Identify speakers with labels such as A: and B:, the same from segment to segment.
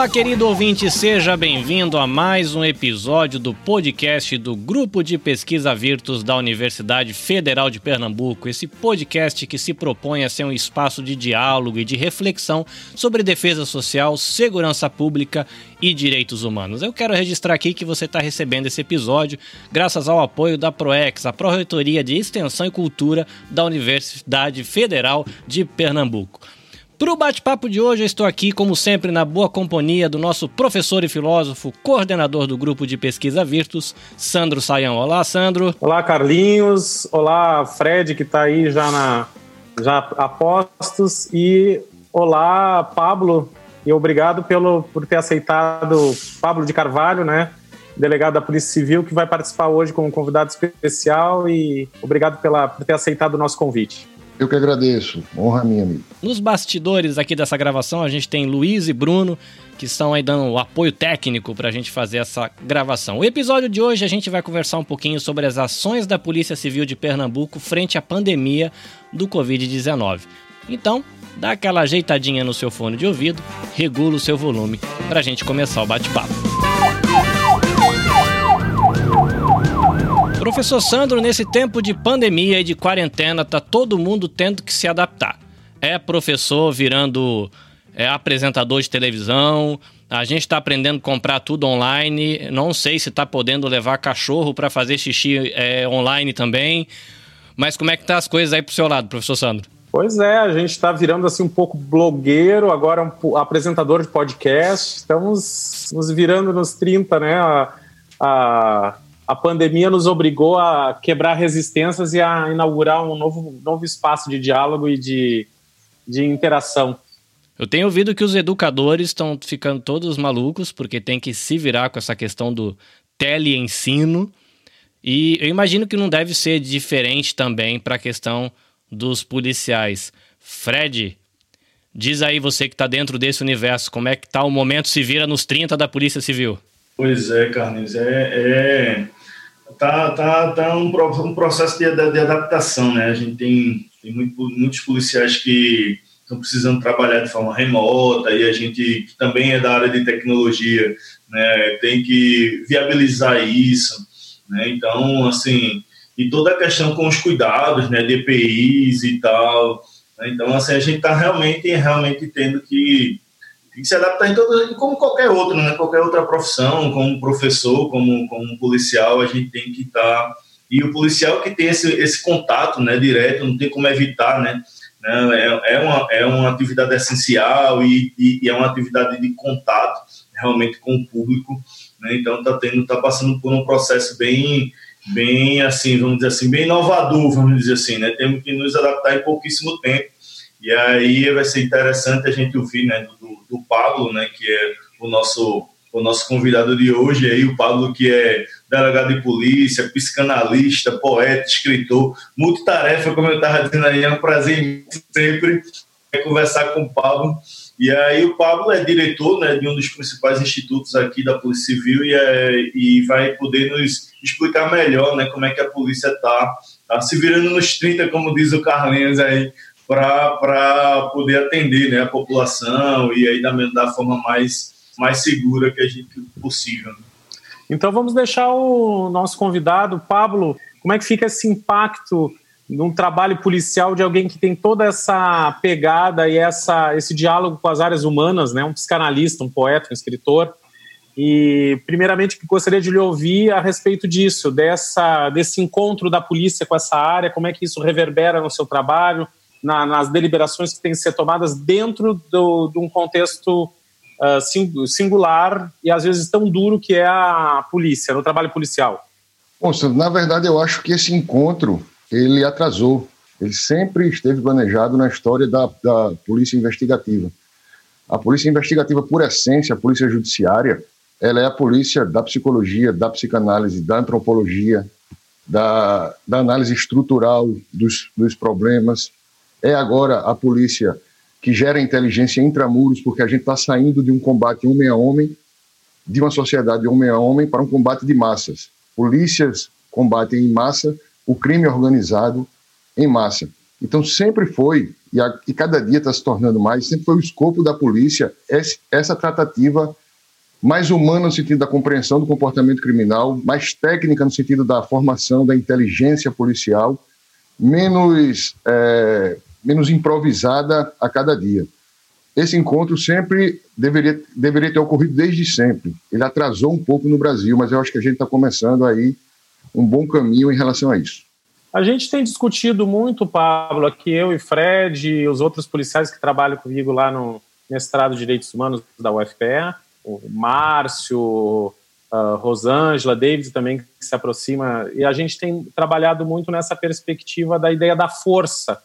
A: Olá, querido ouvinte, seja bem-vindo a mais um episódio do podcast do Grupo de Pesquisa Virtus da Universidade Federal de Pernambuco. Esse podcast que se propõe a ser um espaço de diálogo e de reflexão sobre defesa social, segurança pública e direitos humanos. Eu quero registrar aqui que você está recebendo esse episódio graças ao apoio da PROEX, a Pró-Reitoria de Extensão e Cultura da Universidade Federal de Pernambuco. Para o bate-papo de hoje, eu estou aqui, como sempre, na boa companhia do nosso professor e filósofo, coordenador do grupo de pesquisa Virtus, Sandro Saião. Olá, Sandro.
B: Olá, Carlinhos. Olá, Fred, que está aí já na já a postos. E olá, Pablo. E obrigado pelo, por ter aceitado Pablo de Carvalho, né? Delegado da Polícia Civil, que vai participar hoje como convidado especial. E obrigado pela, por ter aceitado o nosso convite.
C: Eu que agradeço. Honra minha, amigo.
A: Nos bastidores aqui dessa gravação, a gente tem Luiz e Bruno, que estão aí dando o apoio técnico para a gente fazer essa gravação. O episódio de hoje a gente vai conversar um pouquinho sobre as ações da Polícia Civil de Pernambuco frente à pandemia do Covid-19. Então, dá aquela ajeitadinha no seu fone de ouvido, regula o seu volume para a gente começar o bate-papo. Professor Sandro, nesse tempo de pandemia e de quarentena, tá todo mundo tendo que se adaptar. É professor virando é, apresentador de televisão, a gente está aprendendo a comprar tudo online. Não sei se está podendo levar cachorro para fazer xixi é, online também. Mas como é que tá as coisas aí pro seu lado, professor Sandro?
B: Pois é, a gente está virando assim um pouco blogueiro, agora um apresentador de podcast. Estamos nos virando nos 30, né? A, a a pandemia nos obrigou a quebrar resistências e a inaugurar um novo, novo espaço de diálogo e de, de interação.
A: Eu tenho ouvido que os educadores estão ficando todos malucos porque tem que se virar com essa questão do teleensino. E eu imagino que não deve ser diferente também para a questão dos policiais. Fred, diz aí você que está dentro desse universo, como é que está o momento se vira nos 30 da Polícia Civil?
D: Pois é, Carlinhos, é, é tá, tá, tá um, um processo de, de, adaptação, né? A gente tem, tem muito, muitos policiais que estão precisando trabalhar de forma remota e a gente que também é da área de tecnologia, né? Tem que viabilizar isso, né? Então, assim, e toda a questão com os cuidados, né? De EPIs e tal. Né? Então, assim, a gente está realmente, realmente tendo que tem que se adaptar em todo, como qualquer outro, né? Qualquer outra profissão, como professor, como, como policial, a gente tem que estar. Tá... E o policial que tem esse, esse contato né, direto, não tem como evitar, né é, é, uma, é uma atividade essencial e, e, e, é uma atividade de contato realmente com o público. Né? Então está tendo, tá passando por um processo bem, bem assim, vamos dizer assim, bem inovador, vamos dizer assim, né? Temos que nos adaptar em pouquíssimo tempo. E aí vai ser interessante a gente ouvir, né, do, do Pablo, né, que é o nosso o nosso convidado de hoje aí, o Pablo, que é delegado de polícia, psicanalista, poeta, escritor, multitarefa, como eu estava dizendo aí, é um prazer sempre conversar com o Pablo. E aí o Pablo é diretor né, de um dos principais institutos aqui da Polícia Civil e, é, e vai poder nos explicar melhor né, como é que a polícia está tá se virando nos 30, como diz o Carlinhos aí, para poder atender né, a população e aí da, da forma mais, mais segura que a gente possível. Né?
B: Então vamos deixar o nosso convidado, Pablo, como é que fica esse impacto num trabalho policial de alguém que tem toda essa pegada e essa, esse diálogo com as áreas humanas, né? um psicanalista, um poeta, um escritor. E, primeiramente, gostaria de lhe ouvir a respeito disso, dessa, desse encontro da polícia com essa área, como é que isso reverbera no seu trabalho, na, nas deliberações que têm que ser tomadas dentro do, de um contexto uh, singular e às vezes tão duro que é a polícia, no trabalho policial?
C: Bom, na verdade eu acho que esse encontro ele atrasou. Ele sempre esteve planejado na história da, da polícia investigativa. A polícia investigativa, por essência, a polícia judiciária, ela é a polícia da psicologia, da psicanálise, da antropologia, da, da análise estrutural dos, dos problemas, é agora a polícia que gera inteligência intramuros, porque a gente está saindo de um combate homem a homem, de uma sociedade homem a homem, para um combate de massas. Polícias combatem em massa o crime organizado em massa. Então, sempre foi, e, a, e cada dia está se tornando mais, sempre foi o escopo da polícia esse, essa tratativa mais humana no sentido da compreensão do comportamento criminal, mais técnica no sentido da formação da inteligência policial, menos, é, menos improvisada a cada dia. Esse encontro sempre deveria, deveria ter ocorrido desde sempre. Ele atrasou um pouco no Brasil, mas eu acho que a gente está começando aí um bom caminho em relação a isso.
B: A gente tem discutido muito, Pablo, aqui eu e Fred e os outros policiais que trabalham comigo lá no mestrado de Direitos Humanos da UFPE, o Márcio, a Rosângela, David também que se aproxima, e a gente tem trabalhado muito nessa perspectiva da ideia da força,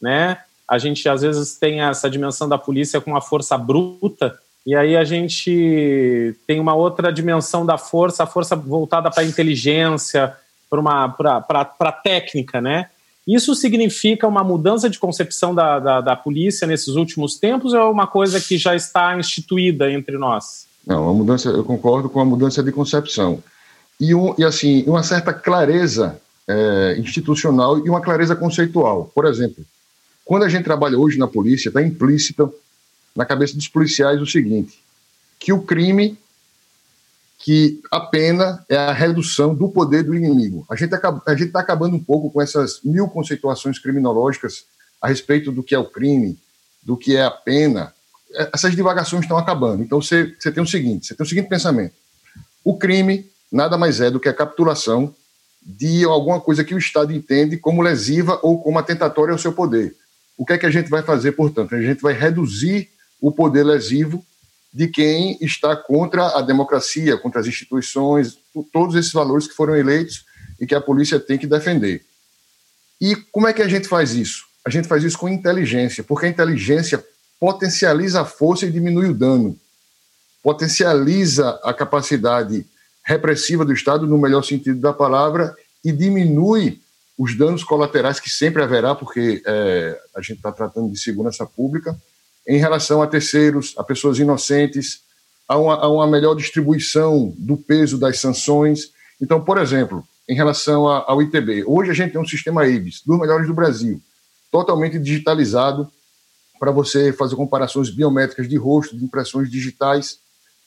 B: né? A gente às vezes tem essa dimensão da polícia com uma força bruta, e aí a gente tem uma outra dimensão da força, a força voltada para a inteligência, para a técnica, né? Isso significa uma mudança de concepção da, da, da, polícia nesses últimos tempos ou é uma coisa que já está instituída entre nós?
C: Não, uma mudança, eu concordo com a mudança de concepção. E, um, e assim, uma certa clareza é, institucional e uma clareza conceitual. Por exemplo, quando a gente trabalha hoje na polícia, está implícita na cabeça dos policiais o seguinte: que o crime que a pena é a redução do poder do inimigo. A gente está acabando um pouco com essas mil conceituações criminológicas a respeito do que é o crime, do que é a pena. É, essas divagações estão acabando. Então você, você tem o seguinte: você tem o seguinte pensamento. O crime nada mais é do que a capitulação de alguma coisa que o Estado entende como lesiva ou como atentatória ao seu poder. O que é que a gente vai fazer, portanto? A gente vai reduzir o poder lesivo de quem está contra a democracia, contra as instituições, todos esses valores que foram eleitos e que a polícia tem que defender. E como é que a gente faz isso? A gente faz isso com inteligência, porque a inteligência potencializa a força e diminui o dano, potencializa a capacidade repressiva do Estado, no melhor sentido da palavra, e diminui os danos colaterais que sempre haverá, porque é, a gente está tratando de segurança pública, em relação a terceiros, a pessoas inocentes, a uma, a uma melhor distribuição do peso das sanções. Então, por exemplo, em relação ao ITB, hoje a gente tem um sistema IBIS, dos melhores do Brasil, totalmente digitalizado para você fazer comparações biométricas de rosto, de impressões digitais.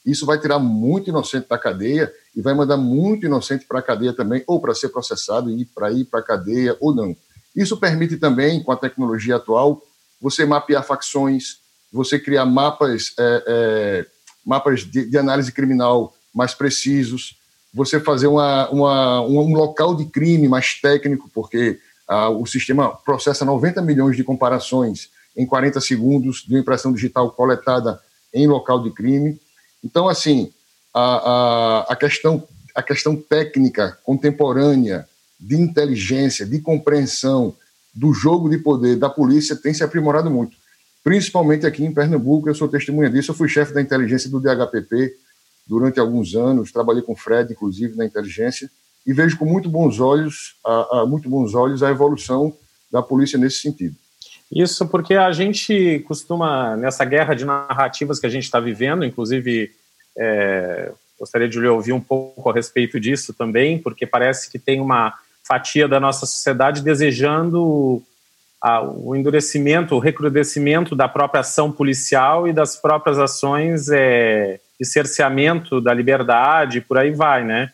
C: Isso vai tirar muito inocente da cadeia e vai mandar muito inocente para a cadeia também, ou para ser processado e para ir para a cadeia ou não. Isso permite também, com a tecnologia atual, você mapear facções, você criar mapas, é, é, mapas de, de, análise criminal mais precisos, você fazer uma, uma, um local de crime mais técnico, porque ah, o sistema processa 90 milhões de comparações em 40 segundos de impressão digital coletada em local de crime. Então, assim, a, a, a, questão, a questão técnica contemporânea de inteligência, de compreensão do jogo de poder da polícia tem se aprimorado muito principalmente aqui em Pernambuco. Eu sou testemunha disso. Eu fui chefe da inteligência do DHPP durante alguns anos, trabalhei com o Fred, inclusive, na inteligência, e vejo com muito bons olhos, a, a, muito bons olhos a evolução da polícia nesse sentido.
B: Isso porque a gente costuma, nessa guerra de narrativas que a gente está vivendo, inclusive é, gostaria de lhe ouvir um pouco a respeito disso também, porque parece que tem uma fatia da nossa sociedade desejando a, o endurecimento, o recrudescimento da própria ação policial e das próprias ações é, de cerceamento da liberdade, por aí vai, né?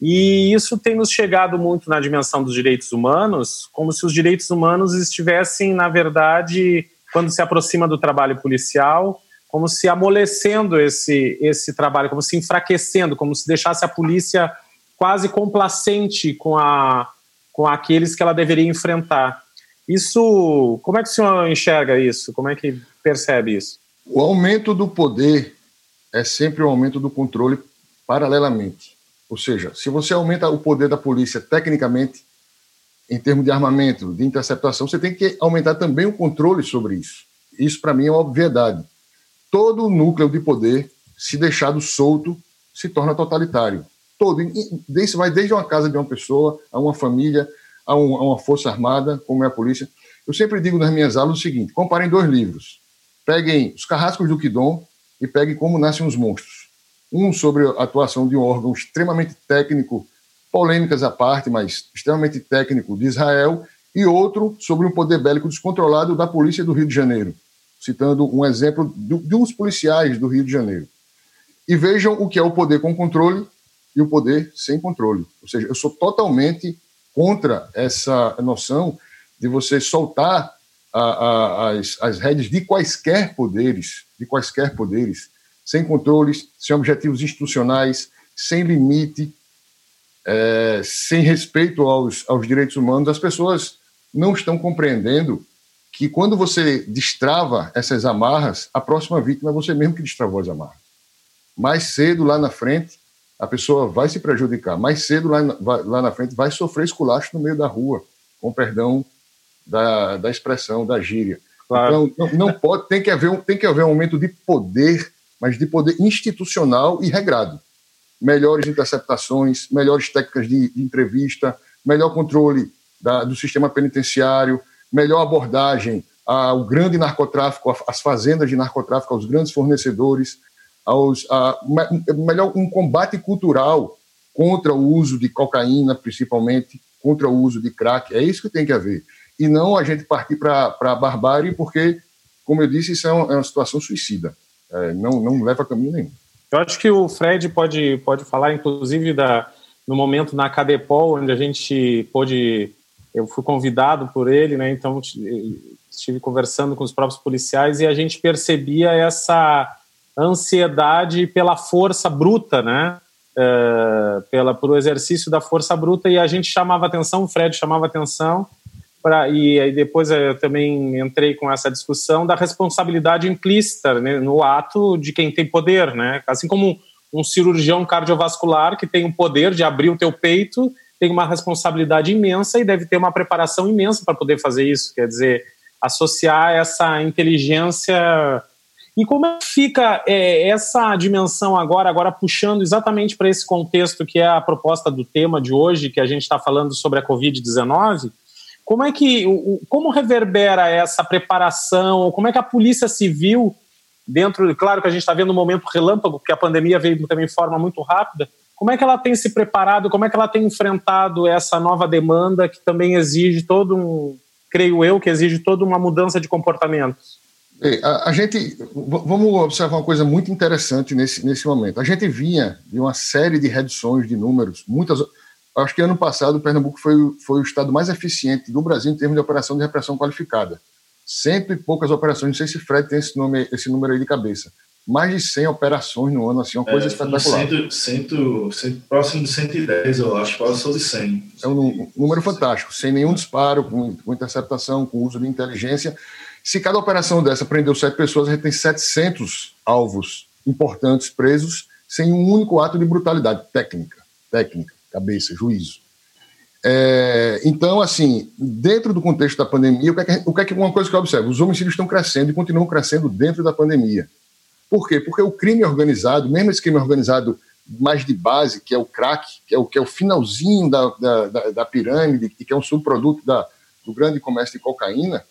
B: E isso tem nos chegado muito na dimensão dos direitos humanos, como se os direitos humanos estivessem, na verdade, quando se aproxima do trabalho policial, como se amolecendo esse, esse trabalho, como se enfraquecendo, como se deixasse a polícia quase complacente com, a, com aqueles que ela deveria enfrentar. Isso, como é que o senhor enxerga isso? Como é que percebe isso?
C: O aumento do poder é sempre o aumento do controle paralelamente. Ou seja, se você aumenta o poder da polícia tecnicamente, em termos de armamento, de interceptação, você tem que aumentar também o controle sobre isso. Isso, para mim, é uma obviedade. Todo o núcleo de poder, se deixado solto, se torna totalitário. Todo. Isso vai desde uma casa de uma pessoa, a uma família, a, um, a uma força armada, como é a polícia. Eu sempre digo nas minhas aulas o seguinte: comparem dois livros. Peguem Os Carrascos do Quidom e peguem Como Nascem os Monstros. Um sobre a atuação de um órgão extremamente técnico, polêmicas à parte, mas extremamente técnico de Israel, e outro sobre um poder bélico descontrolado da polícia do Rio de Janeiro, citando um exemplo de uns policiais do Rio de Janeiro. E vejam o que é o poder com controle e o poder sem controle. Ou seja, eu sou totalmente contra essa noção de você soltar a, a, as, as redes de quaisquer poderes, de quaisquer poderes, sem controles, sem objetivos institucionais, sem limite, é, sem respeito aos, aos direitos humanos. As pessoas não estão compreendendo que quando você destrava essas amarras, a próxima vítima é você mesmo que destravou as amarras. Mais cedo, lá na frente, a pessoa vai se prejudicar. Mais cedo, lá, lá na frente, vai sofrer esculacho no meio da rua, com perdão da, da expressão, da gíria. Claro. Então, não, não, pode, tem que, haver um, tem que haver um aumento de poder, mas de poder institucional e regrado. Melhores interceptações, melhores técnicas de, de entrevista, melhor controle da, do sistema penitenciário, melhor abordagem ao grande narcotráfico, às fazendas de narcotráfico, aos grandes fornecedores, aos, a, melhor um combate cultural contra o uso de cocaína, principalmente, contra o uso de crack. É isso que tem que haver. E não a gente partir para a barbárie, porque, como eu disse, isso é uma, é uma situação suicida. É, não, não leva a caminho nenhum.
B: Eu acho que o Fred pode, pode falar, inclusive, da, no momento na Cadepol, onde a gente pôde eu fui convidado por ele, né? Então estive conversando com os próprios policiais e a gente percebia essa ansiedade pela força bruta, né? É, pela por o exercício da força bruta e a gente chamava atenção, o Fred chamava atenção e aí depois eu também entrei com essa discussão da responsabilidade implícita né, no ato de quem tem poder, né? Assim como um cirurgião cardiovascular que tem o poder de abrir o teu peito tem uma responsabilidade imensa e deve ter uma preparação imensa para poder fazer isso. Quer dizer, associar essa inteligência. E como é fica é, essa dimensão agora, agora puxando exatamente para esse contexto que é a proposta do tema de hoje, que a gente está falando sobre a Covid-19? Como é que, como reverbera essa preparação? Como é que a Polícia Civil, dentro, claro que a gente está vendo um momento relâmpago, porque a pandemia veio também de forma muito rápida, como é que ela tem se preparado, como é que ela tem enfrentado essa nova demanda que também exige todo um, creio eu, que exige toda uma mudança de comportamentos?
C: A, a, gente, vamos observar uma coisa muito interessante nesse, nesse momento. A gente vinha de uma série de reduções de números, muitas. Acho que ano passado o Pernambuco foi, foi o estado mais eficiente do Brasil em termos de operação de repressão qualificada. Cento e poucas operações, não sei se Fred tem esse, nome, esse número aí de cabeça mais de 100 operações no ano, assim, uma coisa é, espetacular.
D: Cento, cento, cento, próximo de 110, eu acho, passou de 100.
C: É um número fantástico, sem nenhum disparo, com, com interceptação, com uso de inteligência. Se cada operação dessa prendeu sete pessoas, a gente tem 700 alvos importantes presos, sem um único ato de brutalidade técnica, técnica, cabeça, juízo. É, então, assim, dentro do contexto da pandemia, o que, é que, o que é que uma coisa que eu observo? Os homicídios estão crescendo e continuam crescendo dentro da pandemia. Por quê? Porque o crime organizado, mesmo esse crime organizado mais de base, que é o crack, que é o, que é o finalzinho da, da, da, da pirâmide, que é um subproduto da, do grande comércio de cocaína,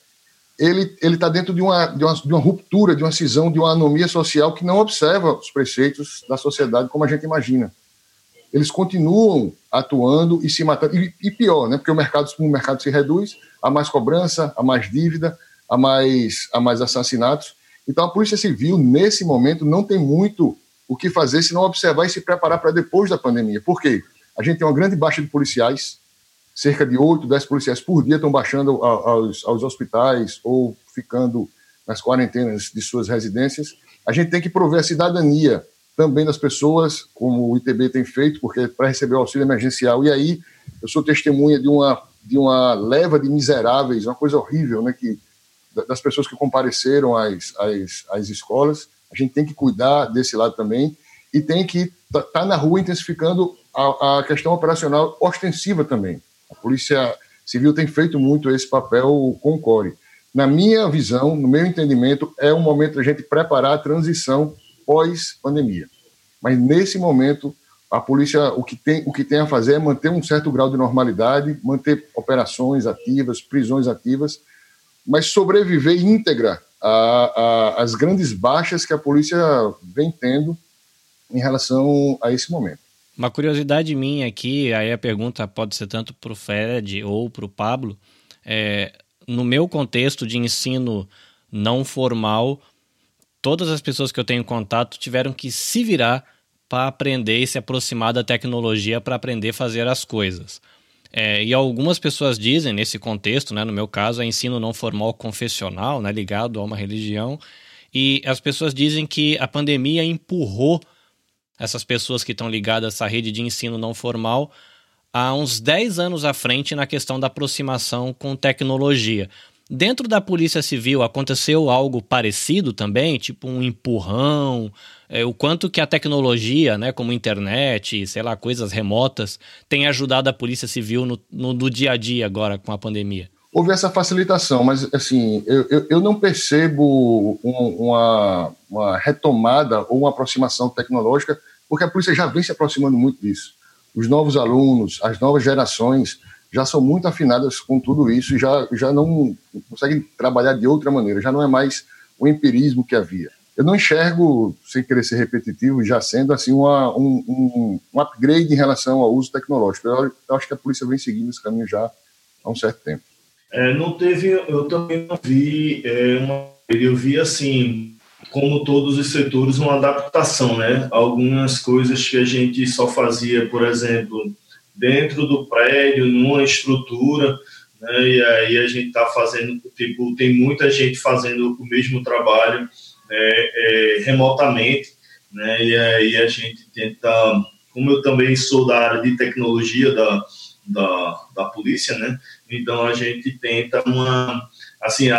C: ele está dentro de uma, de, uma, de uma ruptura, de uma cisão, de uma anomia social que não observa os preceitos da sociedade como a gente imagina. Eles continuam atuando e se matando. E, e pior, né? porque o mercado, o mercado se reduz, há mais cobrança, há mais dívida, há mais, há mais assassinatos. Então, a Polícia Civil, nesse momento, não tem muito o que fazer se não observar e se preparar para depois da pandemia. Por quê? A gente tem uma grande baixa de policiais, cerca de 8, 10 policiais por dia estão baixando aos, aos hospitais ou ficando nas quarentenas de suas residências. A gente tem que prover a cidadania também das pessoas, como o ITB tem feito, porque para receber o auxílio emergencial. E aí, eu sou testemunha de uma, de uma leva de miseráveis, uma coisa horrível, né, que das pessoas que compareceram às, às, às escolas. A gente tem que cuidar desse lado também e tem que estar tá, tá na rua intensificando a, a, questão operacional ostensiva também. A Polícia Civil tem feito muito esse papel com o CORE. Na minha visão, no meu entendimento, é um momento da gente preparar a transição pós-pandemia. Mas nesse momento, a polícia o que, tem, o que tem a fazer é manter um certo grau de normalidade, manter operações ativas, prisões ativas, mas sobreviver íntegra às grandes baixas que a polícia vem tendo em relação a esse momento.
A: Uma curiosidade minha aqui, aí a pergunta pode ser tanto para o Fred ou para o Pablo, é, no meu contexto de ensino não formal, todas as pessoas que eu tenho contato tiveram que se virar para aprender e se aproximar da tecnologia para aprender a fazer as coisas. É, e algumas pessoas dizem, nesse contexto, né, no meu caso, é ensino não formal confessional, né, ligado a uma religião, e as pessoas dizem que a pandemia empurrou essas pessoas que estão ligadas a essa rede de ensino não formal há uns 10 anos à frente na questão da aproximação com tecnologia. Dentro da Polícia Civil aconteceu algo parecido também, tipo um empurrão, é, o quanto que a tecnologia, né, como internet, sei lá, coisas remotas, tem ajudado a Polícia Civil no, no, no dia a dia agora com a pandemia?
C: Houve essa facilitação, mas assim, eu, eu, eu não percebo um, uma, uma retomada ou uma aproximação tecnológica, porque a polícia já vem se aproximando muito disso. Os novos alunos, as novas gerações, já são muito afinadas com tudo isso e já, já não conseguem trabalhar de outra maneira, já não é mais o empirismo que havia. Eu não enxergo, sem querer ser repetitivo, já sendo assim uma, um, um, um upgrade em relação ao uso tecnológico. Eu, eu, acho que a polícia vem seguindo esse caminho já há um certo tempo.
D: É, não teve, eu também não vi, é, uma, eu vi assim, como todos os setores, uma adaptação, né? Algumas coisas que a gente só fazia, por exemplo, dentro do prédio, numa estrutura, né? e aí a gente está fazendo, tipo, tem muita gente fazendo o mesmo trabalho é, é, remotamente, né? e aí a gente tenta, como eu também sou da área de tecnologia da, da, da polícia, né? então a gente tenta uma, assim,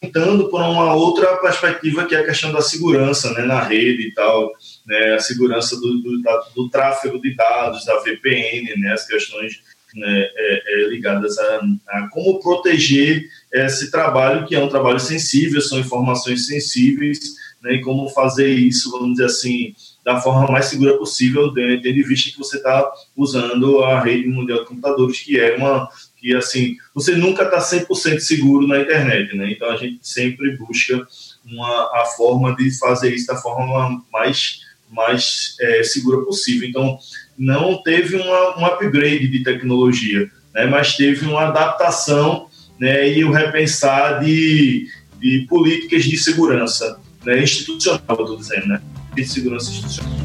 D: tentando por uma outra perspectiva que é a questão da segurança né, na rede e tal, né, a segurança do, do, da, do tráfego de dados, da VPN, né, as questões né, é, é, ligadas a, a, como proteger esse trabalho, que é um trabalho sensível, são informações sensíveis, né, e como fazer isso, vamos dizer assim, da forma mais segura possível, tendo em vista que você está usando a rede mundial de computadores, que é uma que assim, você nunca está 100% seguro na internet, né? Então a gente sempre busca uma, a forma de fazer isso da forma mais, mais é, segura possível. Então não teve uma, um upgrade de tecnologia, né? mas teve uma adaptação né? e o repensar de, de políticas de segurança né? institucional, estou dizendo, né? De segurança institucional.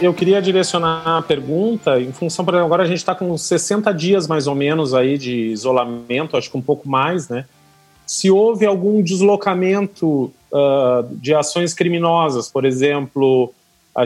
B: Eu queria direcionar a pergunta em função, exemplo, agora a gente está com 60 dias mais ou menos aí de isolamento, acho que um pouco mais, né? Se houve algum deslocamento uh, de ações criminosas, por exemplo,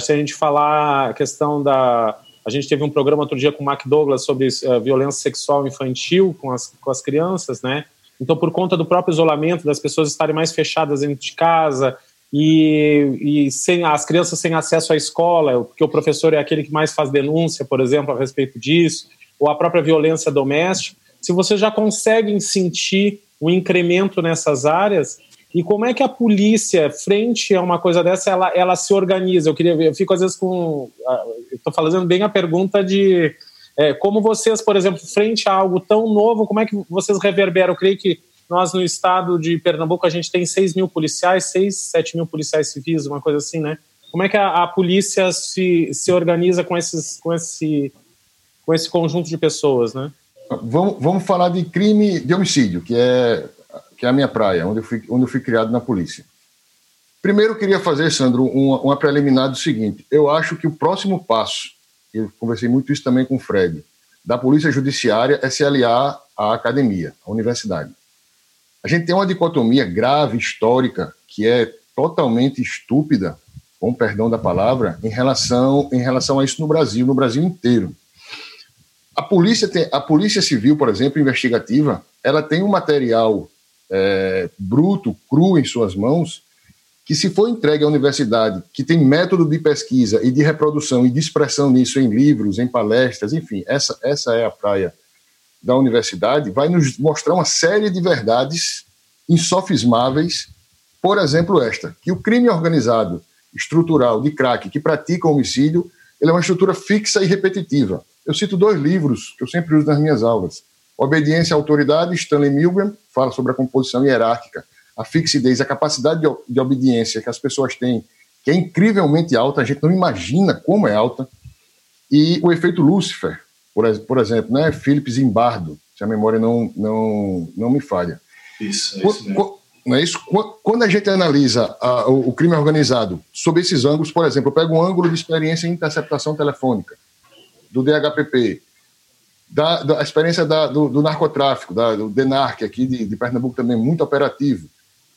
B: se a gente falar a questão da. A gente teve um programa outro dia com o Mac Douglas sobre uh, violência sexual infantil com as, com as crianças, né? Então, por conta do próprio isolamento, das pessoas estarem mais fechadas dentro de casa, e, e sem as crianças sem acesso à escola, porque o professor é aquele que mais faz denúncia, por exemplo, a respeito disso, ou a própria violência doméstica, se você já consegue sentir um incremento nessas áreas, e como é que a polícia, frente a uma coisa dessa, ela, ela se organiza? Eu queria eu fico às vezes com. Ah, Estou fazendo bem a pergunta de é, como vocês, por exemplo, frente a algo tão novo, como é que vocês reverberam? Eu creio que nós, no estado de Pernambuco, a gente tem 6 mil policiais, 6, 7 mil policiais civis, uma coisa assim, né? Como é que a, a polícia se, se organiza com, esses, com, esse, com esse conjunto de pessoas, né?
C: Vamos, vamos falar de crime de homicídio, que é, que é a minha praia, onde eu fui, onde eu fui criado na polícia. Primeiro, eu queria fazer, Sandro, uma, uma preliminar do seguinte: eu acho que o próximo passo, eu conversei muito isso também com o Fred, da Polícia Judiciária é se aliar à academia, à universidade. A gente tem uma dicotomia grave, histórica, que é totalmente estúpida, com perdão da palavra, em relação, em relação a isso no Brasil, no Brasil inteiro. A polícia, tem, a polícia civil, por exemplo, investigativa, ela tem um material é, bruto, cru em suas mãos, que se for entregue à universidade, que tem método de pesquisa e de reprodução e de expressão nisso em livros, em palestras, enfim, essa, essa é a praia da universidade vai nos mostrar uma série de verdades insofismáveis, por exemplo, esta, que o crime organizado estrutural de crack que pratica homicídio, ele é uma estrutura fixa e repetitiva. Eu cito dois livros que eu sempre uso nas minhas aulas. Obediência à Autoridade, Stanley Milgram, fala sobre a composição hierárquica, a fixidez, a capacidade de, de obediência que as pessoas têm, que é incrivelmente alta, a gente não imagina como é alta, e o efeito Lúcifer, por, por exemplo, né, Philip Zimbardo, se a memória não, não, não me falha.
D: Isso, é isso mesmo.
C: Não é isso? Quando a gente analisa a, o, o, crime organizado sob esses ângulos, por exemplo, eu pego um ângulo de experiência em interceptação telefônica, do DHPP, da, da experiência da, do, do, narcotráfico, da, do DENARC aqui de, de Pernambuco também, muito operativo.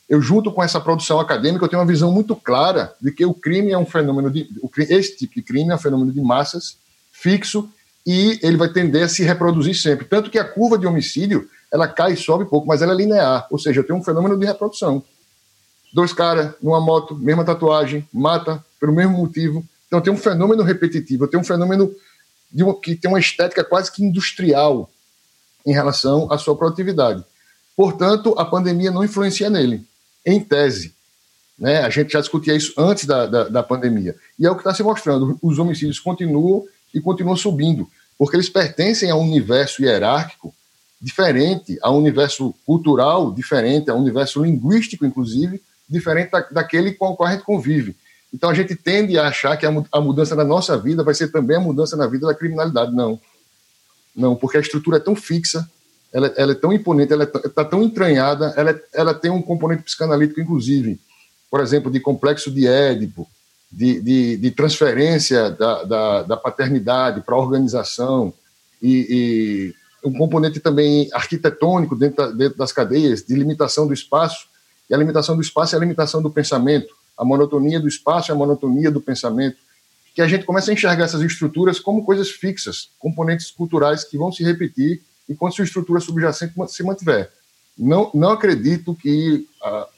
C: Eu, junto com essa produção acadêmica, eu tenho uma visão muito clara de que o crime é um fenômeno de. O, esse tipo de crime é um fenômeno de massas, fixo, e ele vai tender a se reproduzir sempre. Tanto que a curva de homicídio ela cai e sobe pouco, mas ela é linear, ou seja, eu tenho um fenômeno de reprodução. Dois caras numa moto, mesma tatuagem, mata pelo mesmo motivo. Então tem um fenômeno repetitivo, tenho um fenômeno uma, que tem uma estética quase que industrial em relação à sua produtividade. Portanto, a pandemia não influencia nele, em tese. Né? A gente já discutia isso antes da, da, da pandemia. E é o que está se mostrando: os homicídios continuam e continuam subindo, porque eles pertencem a um universo hierárquico diferente, a um universo cultural diferente, a um universo linguístico, inclusive, diferente da, daquele com o qual a gente convive. Então a gente tende a achar que a, mudança na nossa vida vai ser também a mudança na vida da criminalidade. Não. Não, porque a estrutura é tão fixa, ela, ela é tão imponente, ela está é, tão entranhada, ela, ela tem um componente psicanalítico, inclusive, por exemplo, de complexo de Édipo, de, de, de transferência da, da, da paternidade para a organização e, e, um componente também arquitetônico dentro, da, dentro das cadeias, de limitação do espaço, e a limitação do espaço é a limitação do pensamento a monotonia do espaço e a monotonia do pensamento, que a gente começa a enxergar essas estruturas como coisas fixas, componentes culturais que vão se repetir enquanto sua estrutura subjacente se mantiver. Não, não acredito que a,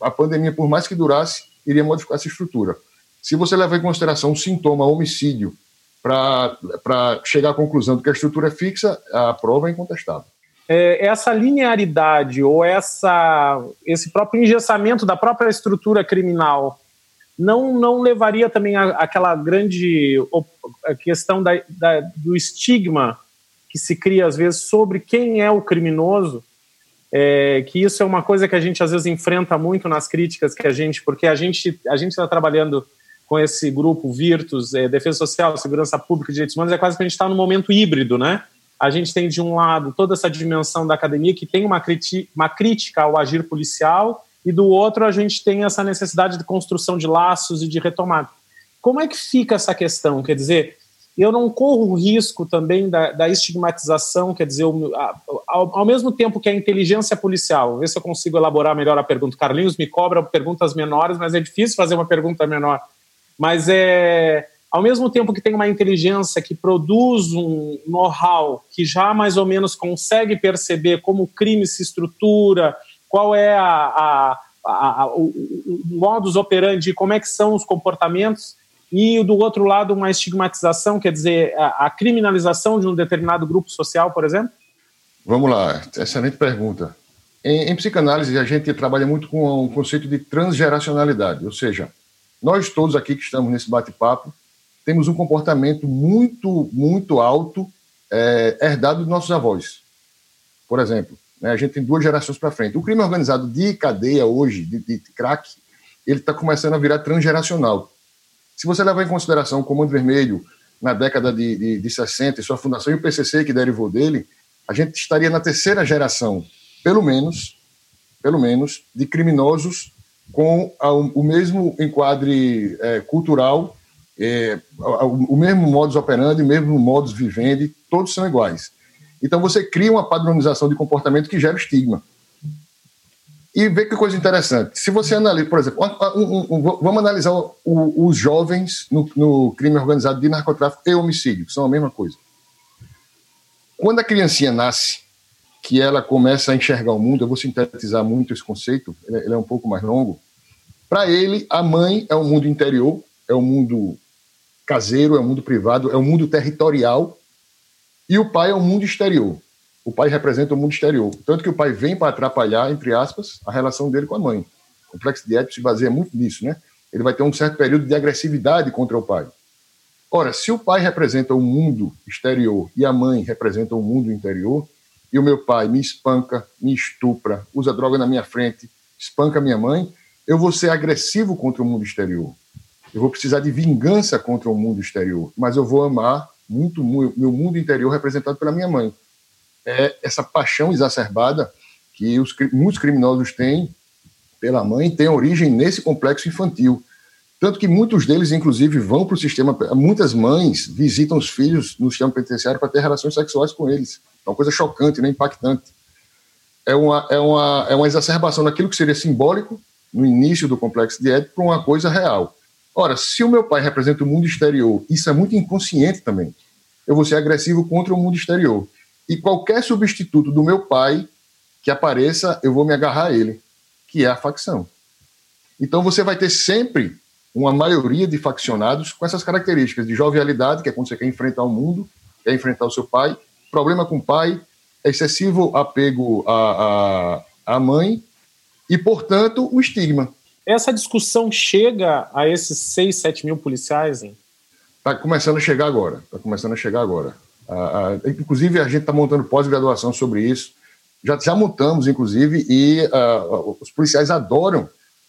C: a pandemia, por mais que durasse, iria modificar essa estrutura. Se você levar em consideração um sintoma homicídio para chegar à conclusão de que a estrutura é fixa, a prova é incontestável.
B: É, essa linearidade ou essa, esse próprio engessamento da própria estrutura criminal não, não levaria também a, aquela grande a questão da, da, do estigma que se cria às vezes sobre quem é o criminoso, é, que isso é uma coisa que a gente às vezes enfrenta muito nas críticas que a gente, porque a gente a gente está trabalhando com esse grupo Virtus, é, Defesa Social, Segurança Pública e Direitos Humanos, é quase que a gente está no momento híbrido, né? a gente tem de um lado toda essa dimensão da academia que tem uma, uma crítica ao agir policial e do outro a gente tem essa necessidade de construção de laços e de retomada. Como é que fica essa questão? Quer dizer, eu não corro o risco também da, da estigmatização, quer dizer, ao, ao, mesmo tempo que a inteligência policial, ver se eu consigo elaborar melhor a pergunta. Carlinhos me cobra perguntas menores, mas é difícil fazer uma pergunta menor. Mas é ao mesmo tempo que tem uma inteligência que produz um know-how que já mais ou menos consegue perceber como o crime se estrutura, qual é a, a, a, o, o modus operandi, como é que são os comportamentos, e do outro lado uma estigmatização, quer dizer, a, a criminalização de um determinado grupo social, por exemplo?
C: Vamos lá, excelente pergunta. Em, em, psicanálise, a gente trabalha muito com o conceito de transgeracionalidade, ou seja, nós todos aqui que estamos nesse bate-papo temos um comportamento muito, muito alto é, herdado dos nossos avós. Por exemplo, né, a gente tem duas gerações para frente. O crime organizado de cadeia hoje, de, de crack, ele está começando a virar transgeracional. Se você levar em consideração o Comando Vermelho na década de, de, de 60 e sua fundação e o PCC que derivou dele, a gente estaria na terceira geração, pelo menos, pelo menos, de criminosos com a, o mesmo enquadre é, cultural é, o mesmo modus operandi, o mesmo modus vivendi, todos são iguais. Então você cria uma padronização de comportamento que gera estigma. E vê que coisa interessante. Se você analisa, por exemplo, um, um, um, vamos analisar o, os jovens no, no, crime organizado de narcotráfico e homicídio, que são a mesma coisa. Quando a criancinha nasce, que ela começa a enxergar o mundo, eu vou sintetizar muito esse conceito, ele é um pouco mais longo. Para ele, a mãe é o mundo interior, é o mundo caseiro, é o mundo privado, é o mundo territorial, e o pai é o mundo exterior. O pai representa o mundo exterior. Tanto que o pai vem para atrapalhar, entre aspas, a relação dele com a mãe. O complexo de Édipo se baseia muito nisso, né? Ele vai ter um certo período de agressividade contra o pai. Ora, se o pai representa o mundo exterior e a mãe representa o mundo interior, e o meu pai me espanca, me estupra, usa droga na minha frente, espanca minha mãe, eu vou ser agressivo contra o mundo exterior. eu vou precisar de vingança contra o mundo exterior, mas eu vou amar muito meu mundo interior representado pela minha mãe. É essa paixão exacerbada que os, muitos criminosos têm pela mãe tem origem nesse complexo infantil. Tanto que muitos deles, inclusive, vão para o sistema. Muitas mães visitam os filhos no sistema penitenciário para ter relações sexuais com eles. É uma coisa chocante, né, impactante. É uma, é, uma, é uma exacerbação daquilo que seria simbólico no início do complexo de Édipo para uma coisa real. Ora, se o meu pai representa o mundo exterior, isso é muito inconsciente também. Eu vou ser agressivo contra o mundo exterior. E qualquer substituto do meu pai que apareça, eu vou me agarrar a ele, que é a facção. Então você vai ter sempre uma maioria de faccionados com essas características de jovialidade, que é quando você quer enfrentar o mundo, quer enfrentar o seu pai, problema com o pai, excessivo apego à, à, à mãe e, portanto, o estigma.
B: Essa discussão chega a esses 6, 7 mil policiais, hein?
C: Está começando a chegar agora. Está começando a chegar agora. Ah, ah, inclusive, a gente está montando pós-graduação sobre isso. Já, já montamos, inclusive, e ah, os policiais adoram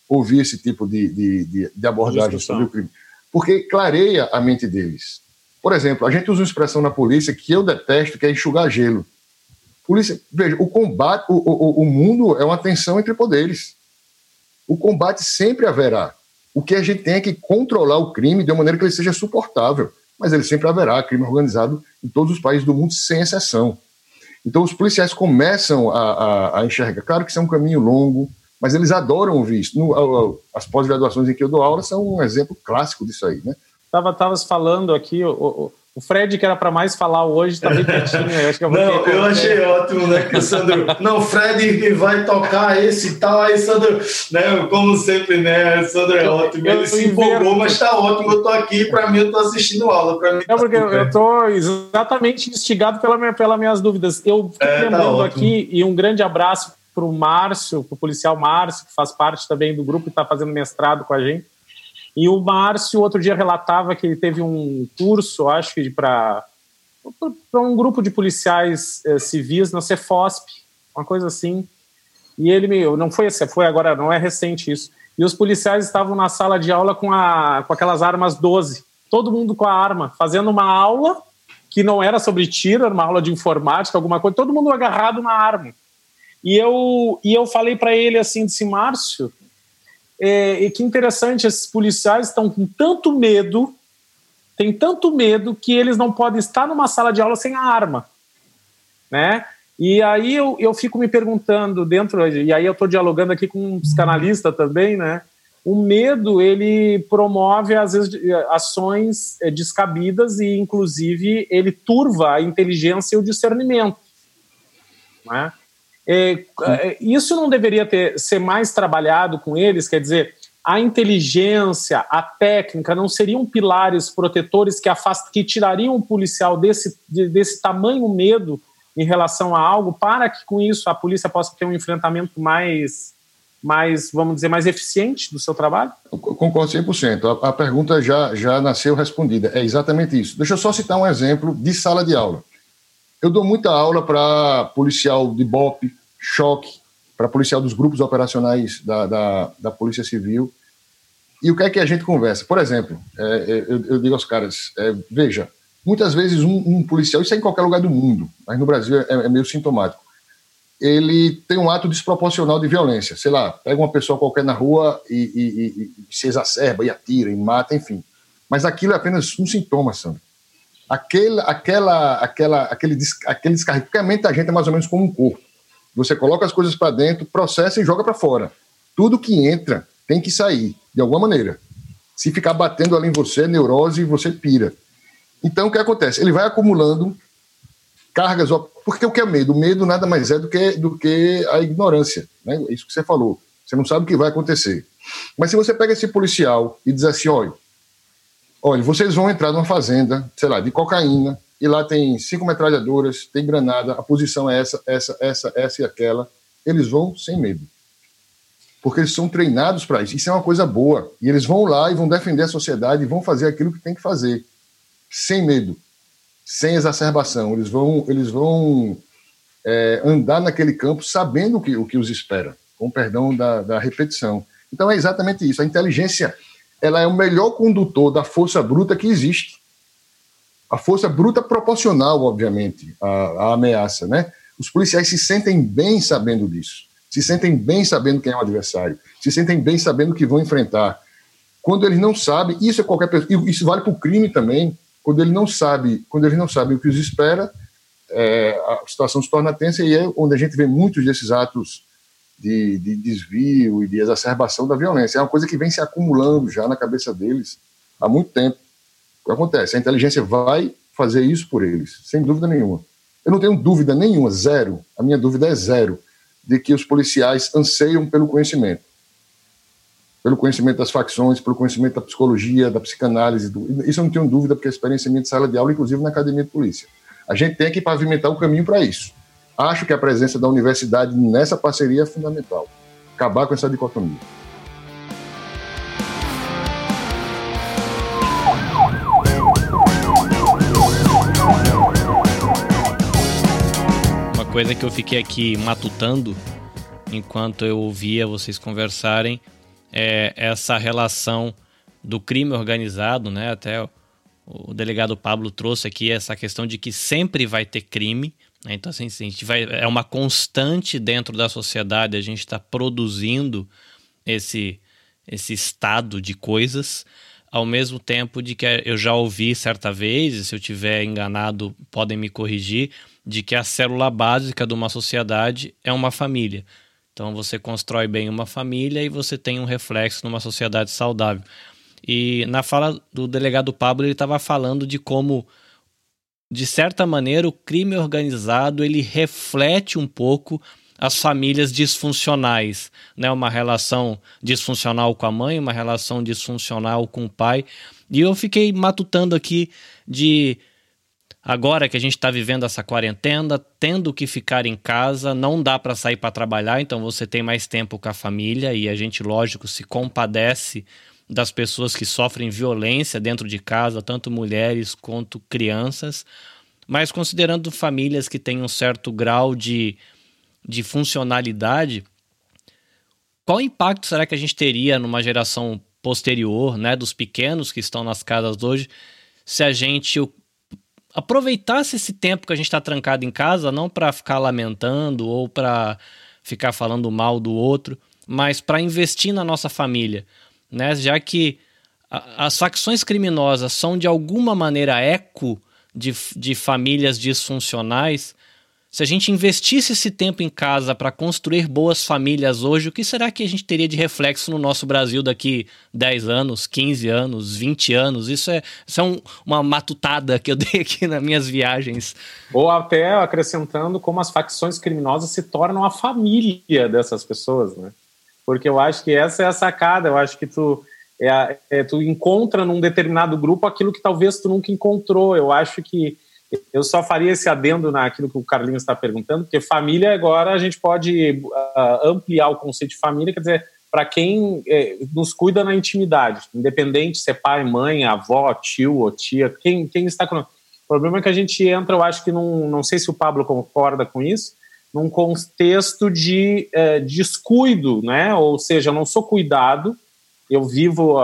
C: ouvir esse tipo de, de, de, de abordagem sobre o crime. Porque clareia a mente deles. Por exemplo, a gente usa uma expressão na polícia que eu detesto, que é enxugar gelo. Polícia, veja, o combate, o, o, o mundo é uma tensão entre poderes. O combate sempre haverá. O que a gente tem é que controlar o crime de uma maneira que ele seja suportável. Mas ele sempre haverá crime organizado em todos os países do mundo, sem exceção. Então, os policiais começam a, a, a enxergar. Claro que isso é um caminho longo, mas eles adoram ouvir isso. No, as pós-graduações em que eu dou aula são um exemplo clássico disso aí. Né?
B: Tava, falando aqui, o, o Fred, que era para mais falar hoje, tá bem quietinho. Eu acho que eu vou
D: não, eu achei ótimo, né, que o Sandro... não, o Fred vai tocar esse e tal, aí Sandro, né, como sempre, né, Sandro é ótimo, ele se empolgou, mas tá ótimo, eu tô aqui, para mim eu tô assistindo aula, mim
B: É porque tá eu tô exatamente instigado pela minha, pelas minhas dúvidas. Eu fico é, tá lembrando tá aqui, e um grande abraço para o Márcio, para o policial Márcio, que faz parte também do grupo e está fazendo mestrado com a gente, e o Márcio, outro dia, relatava que ele teve um curso, acho que para um grupo de policiais eh, civis na Cefosp, uma coisa assim. E ele me. Não foi esse, foi agora, não é recente isso. E os policiais estavam na sala de aula com, a, com aquelas armas 12. Todo mundo com a arma, fazendo uma aula que não era sobre tiro, era uma aula de informática, alguma coisa, todo mundo agarrado na arma. E eu, e eu falei para ele assim, disse, Márcio, é, e que interessante, esses policiais estão com tanto medo, tem tanto medo que eles não podem estar numa sala de aula sem a arma, né? E aí eu, eu fico me perguntando dentro, e aí eu estou dialogando aqui com um psicanalista também, né? O medo ele promove às vezes ações é, descabidas e inclusive ele turva a inteligência e o discernimento, né? É, é, isso não deveria ter, ser mais trabalhado com eles? Quer dizer, a inteligência, a técnica não seriam pilares protetores que, afast, que tirariam o policial desse, desse tamanho medo em relação a algo para que com isso a polícia possa ter um enfrentamento mais, mais vamos dizer, mais eficiente do seu trabalho?
C: Concordo 100%. A, a pergunta já, já nasceu respondida. É exatamente isso. Deixa eu só citar um exemplo de sala de aula. Eu dou muita aula para policial de BOP, choque, para policial dos grupos operacionais da, da, da, Polícia Civil. E o que é que a gente conversa? Por exemplo, é, é, eu, eu, digo aos caras: é, veja, muitas vezes um, um, policial, isso é em qualquer lugar do mundo, mas no Brasil é, é meio sintomático. Ele tem um ato desproporcional de violência. Sei lá, pega uma pessoa qualquer na rua e, e, e, e se exacerba, e atira, e mata, enfim. Mas aquilo é apenas um sintoma, Sandro aquele, aquela, aquela, aquele, aquele descarrego, porque a mente da gente é mais ou menos como um corpo. Você coloca as coisas para dentro, processa e joga para fora. Tudo que entra tem que sair, de alguma maneira. Se ficar batendo ali em você, neurose, você pira. Então, o que acontece? Ele vai acumulando cargas. Porque o que é medo? O medo nada mais é do que, do que a ignorância. Né? Isso que você falou. Você não sabe o que vai acontecer. Mas se você pega esse policial e diz assim: olha, Olha, vocês vão entrar numa fazenda, sei lá, de cocaína, e lá tem cinco metralhadoras, tem granada, a posição é essa, essa, essa, essa e aquela. Eles vão sem medo. Porque eles são treinados para isso. Isso é uma coisa boa. E eles vão lá e vão defender a sociedade e vão fazer aquilo que tem que fazer. Sem medo. Sem exacerbação. Eles vão, eles vão é, andar naquele campo sabendo o que, o que os espera. Com perdão da, da repetição. Então é exatamente isso. A inteligência ela é o melhor condutor da força bruta que existe. A força bruta proporcional, obviamente, à, à ameaça, né? Os policiais se sentem bem sabendo disso, se sentem bem sabendo quem é o adversário, se sentem bem sabendo que vão enfrentar. Quando eles não sabem, isso é qualquer pessoa, isso vale para o crime também. Quando ele não sabe, quando eles não sabem o que os espera, é, a situação se torna tensa e é onde a gente vê muitos desses atos de, de, desvio e de exacerbação da violência. É uma coisa que vem se acumulando já na cabeça deles há muito tempo. O que acontece? A inteligência vai fazer isso por eles, sem dúvida nenhuma. Eu não tenho dúvida nenhuma, zero, a minha dúvida é zero, de que os policiais anseiam pelo conhecimento. Pelo conhecimento das facções, pelo conhecimento da psicologia, da psicanálise. Do... Isso eu não tenho dúvida, porque a experiência minha de sala de aula, inclusive na academia de polícia. A gente tem que pavimentar o caminho para isso. Acho que a presença da universidade nessa parceria é fundamental. Acabar com essa dicotomia.
A: Uma coisa que eu fiquei aqui matutando enquanto eu ouvia vocês conversarem é essa relação do crime organizado, né? Até o delegado Pablo trouxe aqui essa questão de que sempre vai ter crime? Então, assim, a gente vai, é uma constante dentro da sociedade, a gente está produzindo esse, esse estado de coisas, ao mesmo tempo de que eu já ouvi certa vez, e se eu tiver enganado, podem me corrigir, de que a célula básica de uma sociedade é uma família. Então você constrói bem uma família e você tem um reflexo numa sociedade saudável. E na fala do delegado Pablo, ele estava falando de como de certa maneira, o crime organizado ele reflete um pouco as famílias disfuncionais, né? Uma relação disfuncional com a mãe, uma relação disfuncional com o pai. E eu fiquei matutando aqui de agora que a gente está vivendo essa quarentena, tendo que ficar em casa, não dá para sair para trabalhar, então você tem mais tempo com a família e a gente, lógico, se compadece das pessoas que sofrem violência dentro de casa, tanto mulheres quanto crianças, mas considerando famílias que têm um certo grau de, de funcionalidade, qual impacto será que a gente teria numa geração posterior, né, dos pequenos que estão nas casas hoje, se a gente aproveitasse esse tempo que a gente está trancado em casa, não para ficar lamentando ou para ficar falando mal do outro, mas para investir na nossa família né? Já que as facções criminosas são de alguma maneira eco de, de famílias disfuncionais, se a gente investisse esse tempo em casa para construir boas famílias hoje, o que será que a gente teria de reflexo no nosso Brasil daqui 10 anos, 15 anos, 20 anos? Isso é, isso é um, uma matutada que eu dei aqui nas minhas viagens.
B: Ou até acrescentando como as facções criminosas se tornam a família dessas pessoas, né? Porque eu acho que essa é a sacada. Eu acho que tu, é, é, tu encontra num determinado grupo aquilo que talvez tu nunca encontrou. Eu acho que eu só faria esse adendo naquilo que o Carlinhos está perguntando, porque família agora a gente pode uh, ampliar o conceito de família, quer dizer, para quem é, nos cuida na intimidade, independente se é pai, mãe, avó, tio ou tia, quem, quem está com. O problema é que a gente entra, eu acho que não, não sei se o Pablo concorda com isso, num contexto de é, descuido, né? Ou seja, eu não sou cuidado, eu vivo,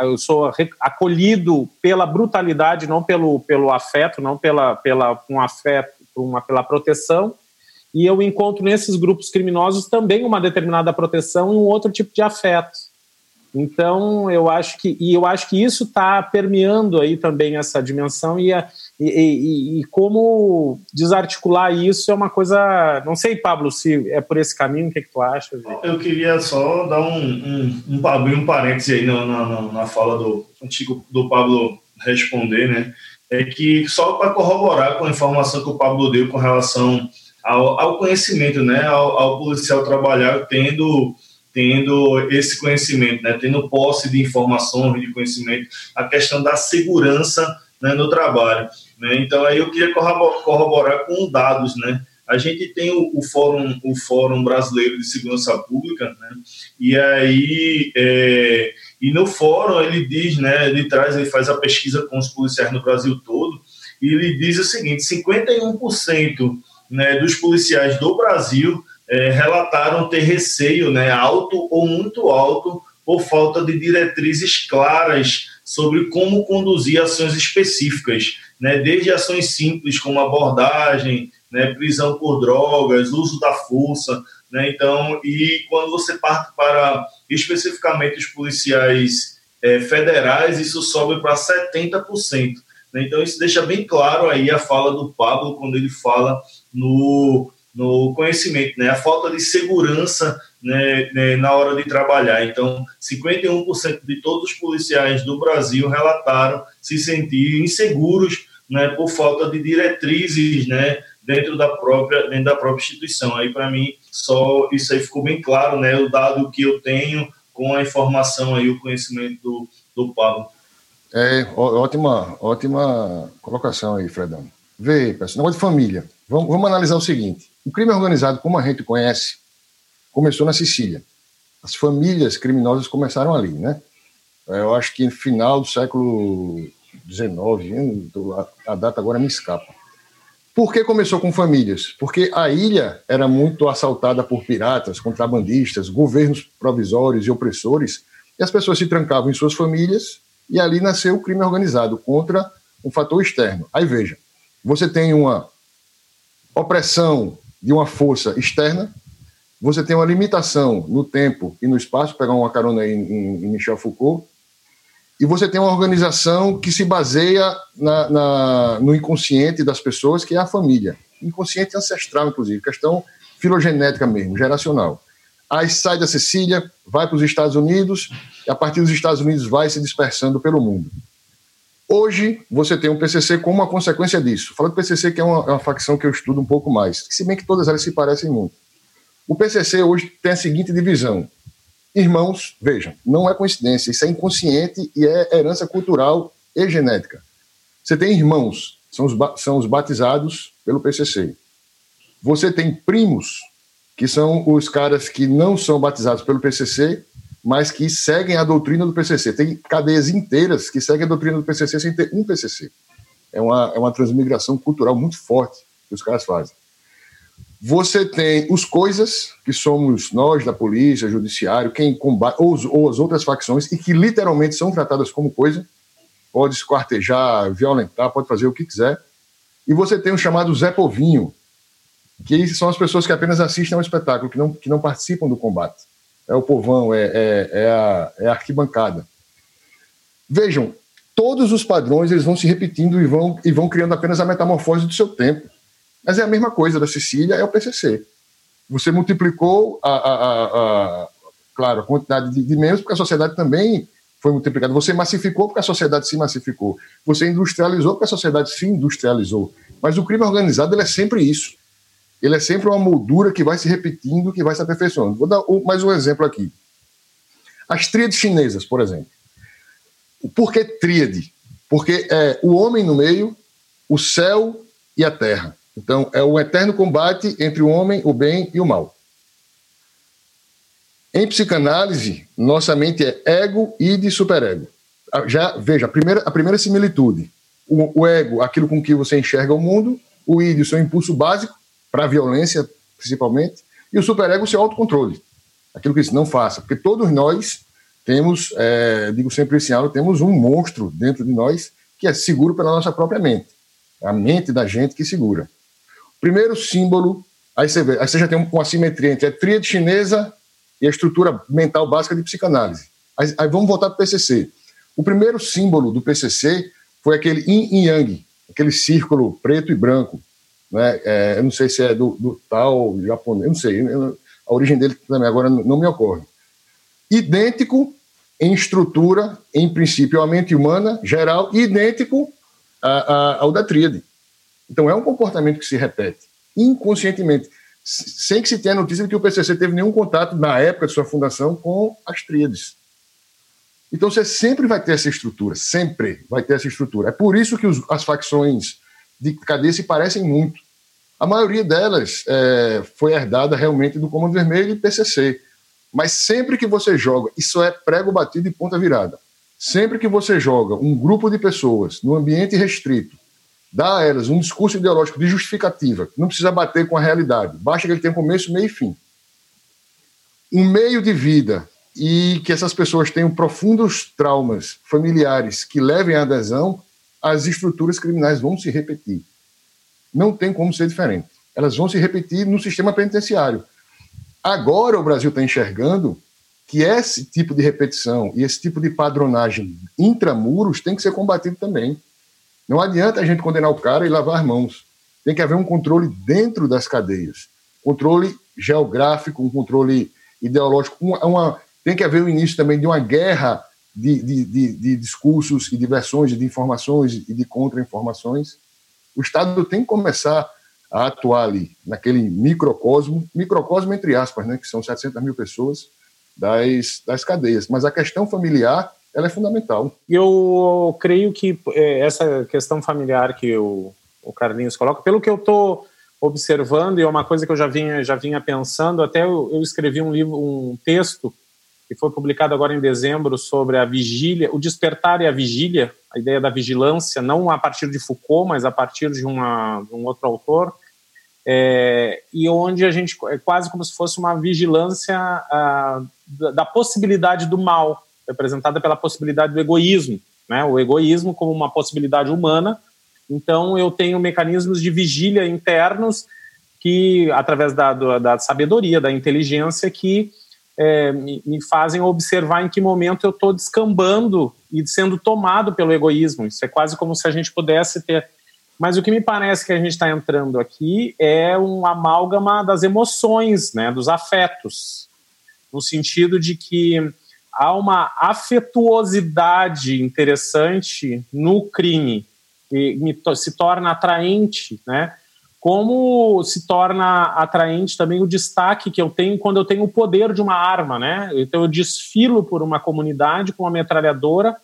B: eu sou acolhido pela brutalidade, não pelo, pelo afeto, não pela, pela um afeto, uma, pela proteção, e eu encontro nesses grupos criminosos também uma determinada proteção e um outro tipo de afeto. Então, eu acho que e eu acho que isso está permeando aí também essa dimensão e a, e, e, e, como desarticular isso é uma coisa. Não sei, Pablo, se é por esse caminho, o que, é que tu acha?
D: Eu queria só dar um, um, um, abrir um parêntese aí na, na, na fala do antigo do Pablo responder, né? É que só para corroborar com a informação que o Pablo deu com relação ao, ao conhecimento, né? Ao, ao, policial trabalhar tendo tendo esse conhecimento, né? Tendo posse de informações, de conhecimento, a questão da segurança né, no trabalho. Né? Então, aí eu queria corroborar com dados, né? A gente tem o, o, Fórum, o Fórum Brasileiro de Segurança Pública, né? E aí, é, e no fórum ele diz, né? Ele traz, ele faz a pesquisa com os policiais no Brasil todo, e ele diz o seguinte: 51% né, dos policiais do Brasil é, relataram ter receio, né? Alto ou muito alto por falta de diretrizes claras sobre como conduzir ações específicas, né? desde ações simples como abordagem, né? prisão por drogas, uso da força. Né? Então, e quando você parte para especificamente os policiais é, federais, isso sobe para 70%. Né? Então, isso deixa bem claro aí a fala do Pablo quando ele fala no, no conhecimento, né? a falta de segurança né, né, na hora de trabalhar. Então, 51% de todos os policiais do Brasil relataram se sentir inseguros né, por falta de diretrizes né, dentro, da própria, dentro da própria instituição. Aí, para mim, só isso aí ficou bem claro, né, o dado que eu tenho com a informação aí, o conhecimento do, do Pablo.
C: É, ótima, ótima colocação aí, Fredão. Vê, pessoal, negócio de família. Vamos, vamos analisar o seguinte: o crime organizado, como a gente conhece, começou na Sicília. As famílias criminosas começaram ali, né? Eu acho que no final do século XIX, a data agora me escapa. Por que começou com famílias? Porque a ilha era muito assaltada por piratas, contrabandistas, governos provisórios e opressores, e as pessoas se trancavam em suas famílias, e ali nasceu o crime organizado contra um fator externo. Aí veja, você tem uma opressão de uma força externa, você tem uma limitação no tempo e no espaço, pegar uma carona aí em, em Michel Foucault, e você tem uma organização que se baseia na, na, no inconsciente das pessoas, que é a família. Inconsciente ancestral, inclusive, questão filogenética mesmo, geracional. Aí sai da Sicília, vai para os Estados Unidos, e a partir dos Estados Unidos vai se dispersando pelo mundo. Hoje, você tem um PCC como uma consequência disso. Falando do PCC, que é uma, é uma facção que eu estudo um pouco mais, se bem que todas elas se parecem muito. O PCC hoje tem a seguinte divisão. Irmãos, vejam, não é coincidência, isso é inconsciente e é herança cultural e genética. Você tem irmãos, são os, são os batizados pelo PCC. Você tem primos, que são os caras que não são batizados pelo PCC, mas que seguem a doutrina do PCC. Tem cadeias inteiras que seguem a doutrina do PCC sem ter um PCC. É uma, é uma transmigração cultural muito forte que os caras fazem. Você tem os coisas, que somos nós da polícia, judiciário, quem combate, ou, ou as outras facções, e que literalmente são tratadas como coisa, pode esquartejar, violentar, pode fazer o que quiser. E você tem o chamado Zé Povinho, que são as pessoas que apenas assistem ao espetáculo, que não, que não participam do combate. É o povão, é, é, é, a, é a arquibancada. Vejam, todos os padrões eles vão se repetindo e vão, e vão criando apenas a metamorfose do seu tempo. Mas é a mesma coisa da Sicília, é o PCC. Você multiplicou, a, a, a, a claro, a quantidade de, de membros, porque a sociedade também foi multiplicada. Você massificou porque a sociedade se massificou. Você industrializou porque a sociedade se industrializou. Mas o crime organizado é sempre isso. Ele é sempre uma moldura que vai se repetindo, que vai se aperfeiçoando. Vou dar mais um exemplo aqui. As tríades chinesas, por exemplo. Por que tríade? Porque é o homem no meio, o céu e a terra. Então, é o eterno combate entre o homem, o bem e o mal. Em psicanálise, nossa mente é ego, id e superego. Ah, já, veja, a primeira, a primeira similitude. O, o ego, aquilo com que você enxerga o mundo, o id, o seu impulso básico, para a violência, principalmente, e o superego, seu autocontrole. Aquilo que diz, não faça, porque todos nós temos, é, digo sempre esse ano, temos um monstro dentro de nós que é seguro pela nossa própria mente. É a mente da gente que segura. Primeiro símbolo, aí você vê, aí você já tem uma simetria entre a tríade chinesa e a estrutura mental básica de psicanálise. Aí, aí vamos voltar para o PCC. O primeiro símbolo do PCC foi aquele yin e yang, aquele círculo preto e branco. Né? É, eu não sei se é do, do tal japonês, não sei, a origem dele também agora não, não me ocorre. Idêntico em estrutura, em princípio, a mente humana geral, idêntico a, a, ao da tríade. Então é um comportamento que se repete inconscientemente, sem que se tenha notícia de que o PCC teve nenhum contato na época de sua fundação com as tríades. Então você sempre vai ter essa estrutura, sempre vai ter essa estrutura. É por isso que os, as facções de cadeia se parecem muito. A maioria delas é, foi herdada realmente do Comando Vermelho e PCC. Mas sempre que você joga, isso é prego batido e ponta virada. Sempre que você joga um grupo de pessoas no ambiente restrito dá a elas um discurso ideológico de justificativa, não precisa bater com a realidade, basta que ele tenha começo, meio e fim. Um meio de vida e que essas pessoas tenham profundos traumas familiares que levem à adesão, as estruturas criminais vão se repetir. Não tem como ser diferente. Elas vão se repetir no sistema penitenciário. Agora o Brasil está enxergando que esse tipo de repetição e esse tipo de padronagem intramuros tem que ser combatido também. Não adianta a gente condenar o cara e lavar as mãos. Tem que haver um controle dentro das cadeias. Controle geográfico, um controle ideológico, uma, uma tem que haver o início também de uma guerra de, de, de, de discursos e de versões, de informações e de contra-informações. O Estado tem que começar a atuar ali, naquele microcosmo, microcosmo entre aspas, né, que são 700 mil pessoas das, das cadeias. Mas a questão familiar, ela é fundamental.
B: Eu creio que é, essa questão familiar que o, o Carlinhos coloca, pelo que eu estou observando, e é uma coisa que eu já vinha, já vinha pensando, até eu, eu escrevi um livro, um texto que foi publicado agora em dezembro sobre a vigília, o despertar e a vigília, a ideia da vigilância, não a partir de Foucault, mas a partir de, uma, de um outro autor, é, e onde a gente é quase como se fosse uma vigilância a, da, da, possibilidade do mal, representada pela possibilidade do egoísmo, né? O egoísmo como uma possibilidade humana. Então eu tenho mecanismos de vigília internos que, através da, da sabedoria, da inteligência, que é, me, me, fazem observar em que momento eu estou descambando e sendo tomado pelo egoísmo. Isso é quase como se a gente pudesse ter. Mas o que me parece que a gente está entrando aqui é um amálgama das emoções, né, dos afetos, no sentido de que há uma afetuosidade interessante no crime que se torna atraente, né? Como se torna atraente também o destaque que eu tenho quando eu tenho o poder de uma arma, né? Então eu desfilo por uma comunidade com uma metralhadora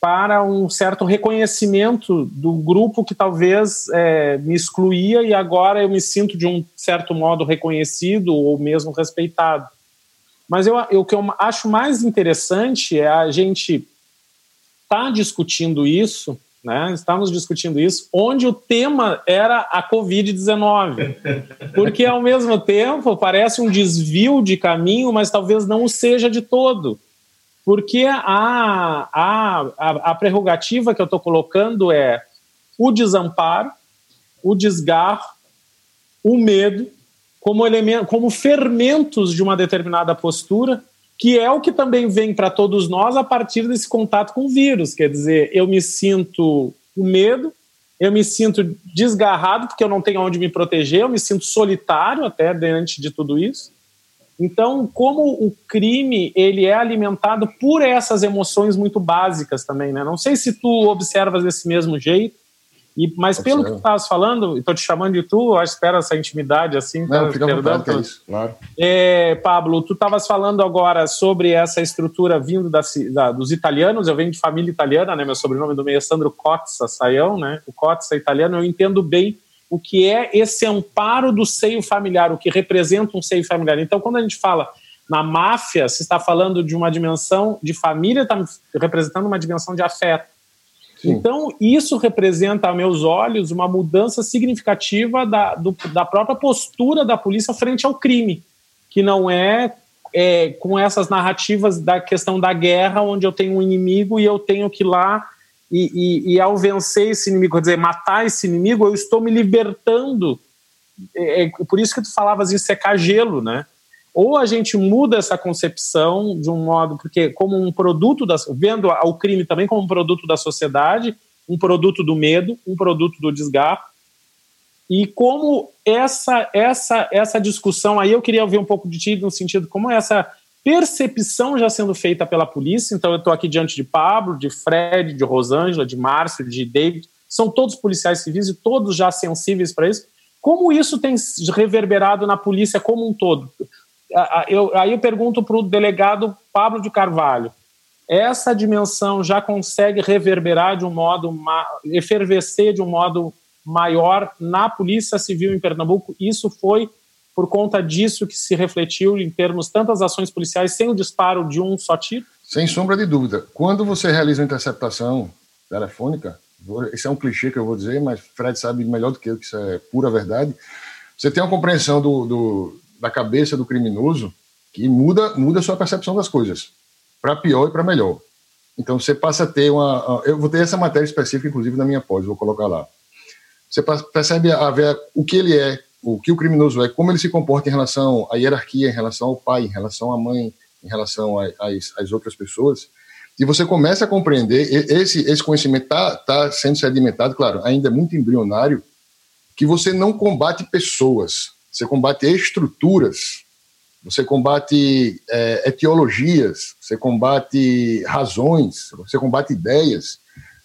B: para um certo reconhecimento do grupo que talvez é, me excluía e agora eu me sinto de um certo modo reconhecido ou mesmo respeitado. Mas eu, eu, o que eu acho mais interessante é a gente estar tá discutindo isso né? Estávamos discutindo isso, onde o tema era a Covid-19. Porque, ao mesmo tempo, parece um desvio de caminho, mas talvez não o seja de todo. Porque a, a, a, a prerrogativa que eu estou colocando é o desamparo, o desgarro, o medo, como, elemento, como fermentos de uma determinada postura que é o que também vem para todos nós a partir desse contato com o vírus. Quer dizer, eu me sinto com medo, eu me sinto desgarrado porque eu não tenho onde me proteger, eu me sinto solitário até diante de tudo isso. Então, como o crime ele é alimentado por essas emoções muito básicas também, né? Não sei se tu observas desse mesmo jeito, e, mas pelo que tu estavas falando, estou te chamando de tu, eu espero essa intimidade assim.
C: Não, tá, fica à vontade, é isso, claro.
B: É, Pablo, tu estavas falando agora sobre essa estrutura vindo da, da, dos italianos, eu venho de família italiana, né? Meu sobrenome do meio é Sandro Cozza Saião, né? O Cozza é italiano, eu entendo bem o que é esse amparo do seio familiar, o que representa um seio familiar. Então, quando a gente fala na máfia, se está falando de uma dimensão de família, está representando uma dimensão de afeto. Sim. Então, isso representa, a meus olhos, uma mudança significativa da, do, da própria postura da polícia frente ao crime, que não é, é, com essas narrativas da questão da guerra, onde eu tenho um inimigo e eu tenho que ir lá e, e, e ao vencer esse inimigo, quer dizer, matar esse inimigo, eu estou me libertando. É, é por isso que tu falavas em secar gelo, né? Ou a gente muda essa concepção de um modo, porque como um produto, da, vendo o crime também como um produto da sociedade, um produto do medo, um produto do desgarro, e como essa essa essa discussão aí eu queria ouvir um pouco de ti no sentido como essa percepção já sendo feita pela polícia. Então eu estou aqui diante de Pablo, de Fred, de Rosângela, de Márcio, de David, são todos policiais civis e todos já sensíveis para isso. Como isso tem reverberado na polícia como um todo? Eu, aí eu pergunto para o delegado Pablo de Carvalho: essa dimensão já consegue reverberar de um modo, efervescer de um modo maior na Polícia Civil em Pernambuco? Isso foi por conta disso que se refletiu em termos tantas ações policiais sem o disparo de um só tiro?
C: Sem sombra de dúvida. Quando você realiza uma interceptação telefônica, esse é um clichê que eu vou dizer, mas Fred sabe melhor do que eu que isso é pura verdade. Você tem uma compreensão do, do da cabeça do criminoso que muda, muda a sua percepção das coisas, para pior e para melhor. Então você passa a ter uma. Eu vou ter essa matéria específica, inclusive, na minha pós, vou colocar lá. Você percebe a ver o que ele é, o que o criminoso é, como ele se comporta em relação à hierarquia, em relação ao pai, em relação à mãe, em relação às, outras pessoas. E você começa a compreender, esse, esse conhecimento está tá sendo sedimentado, claro, ainda é muito embrionário, que você não combate pessoas, você combate estruturas você combate é, etiologias, você combate razões, você combate ideias.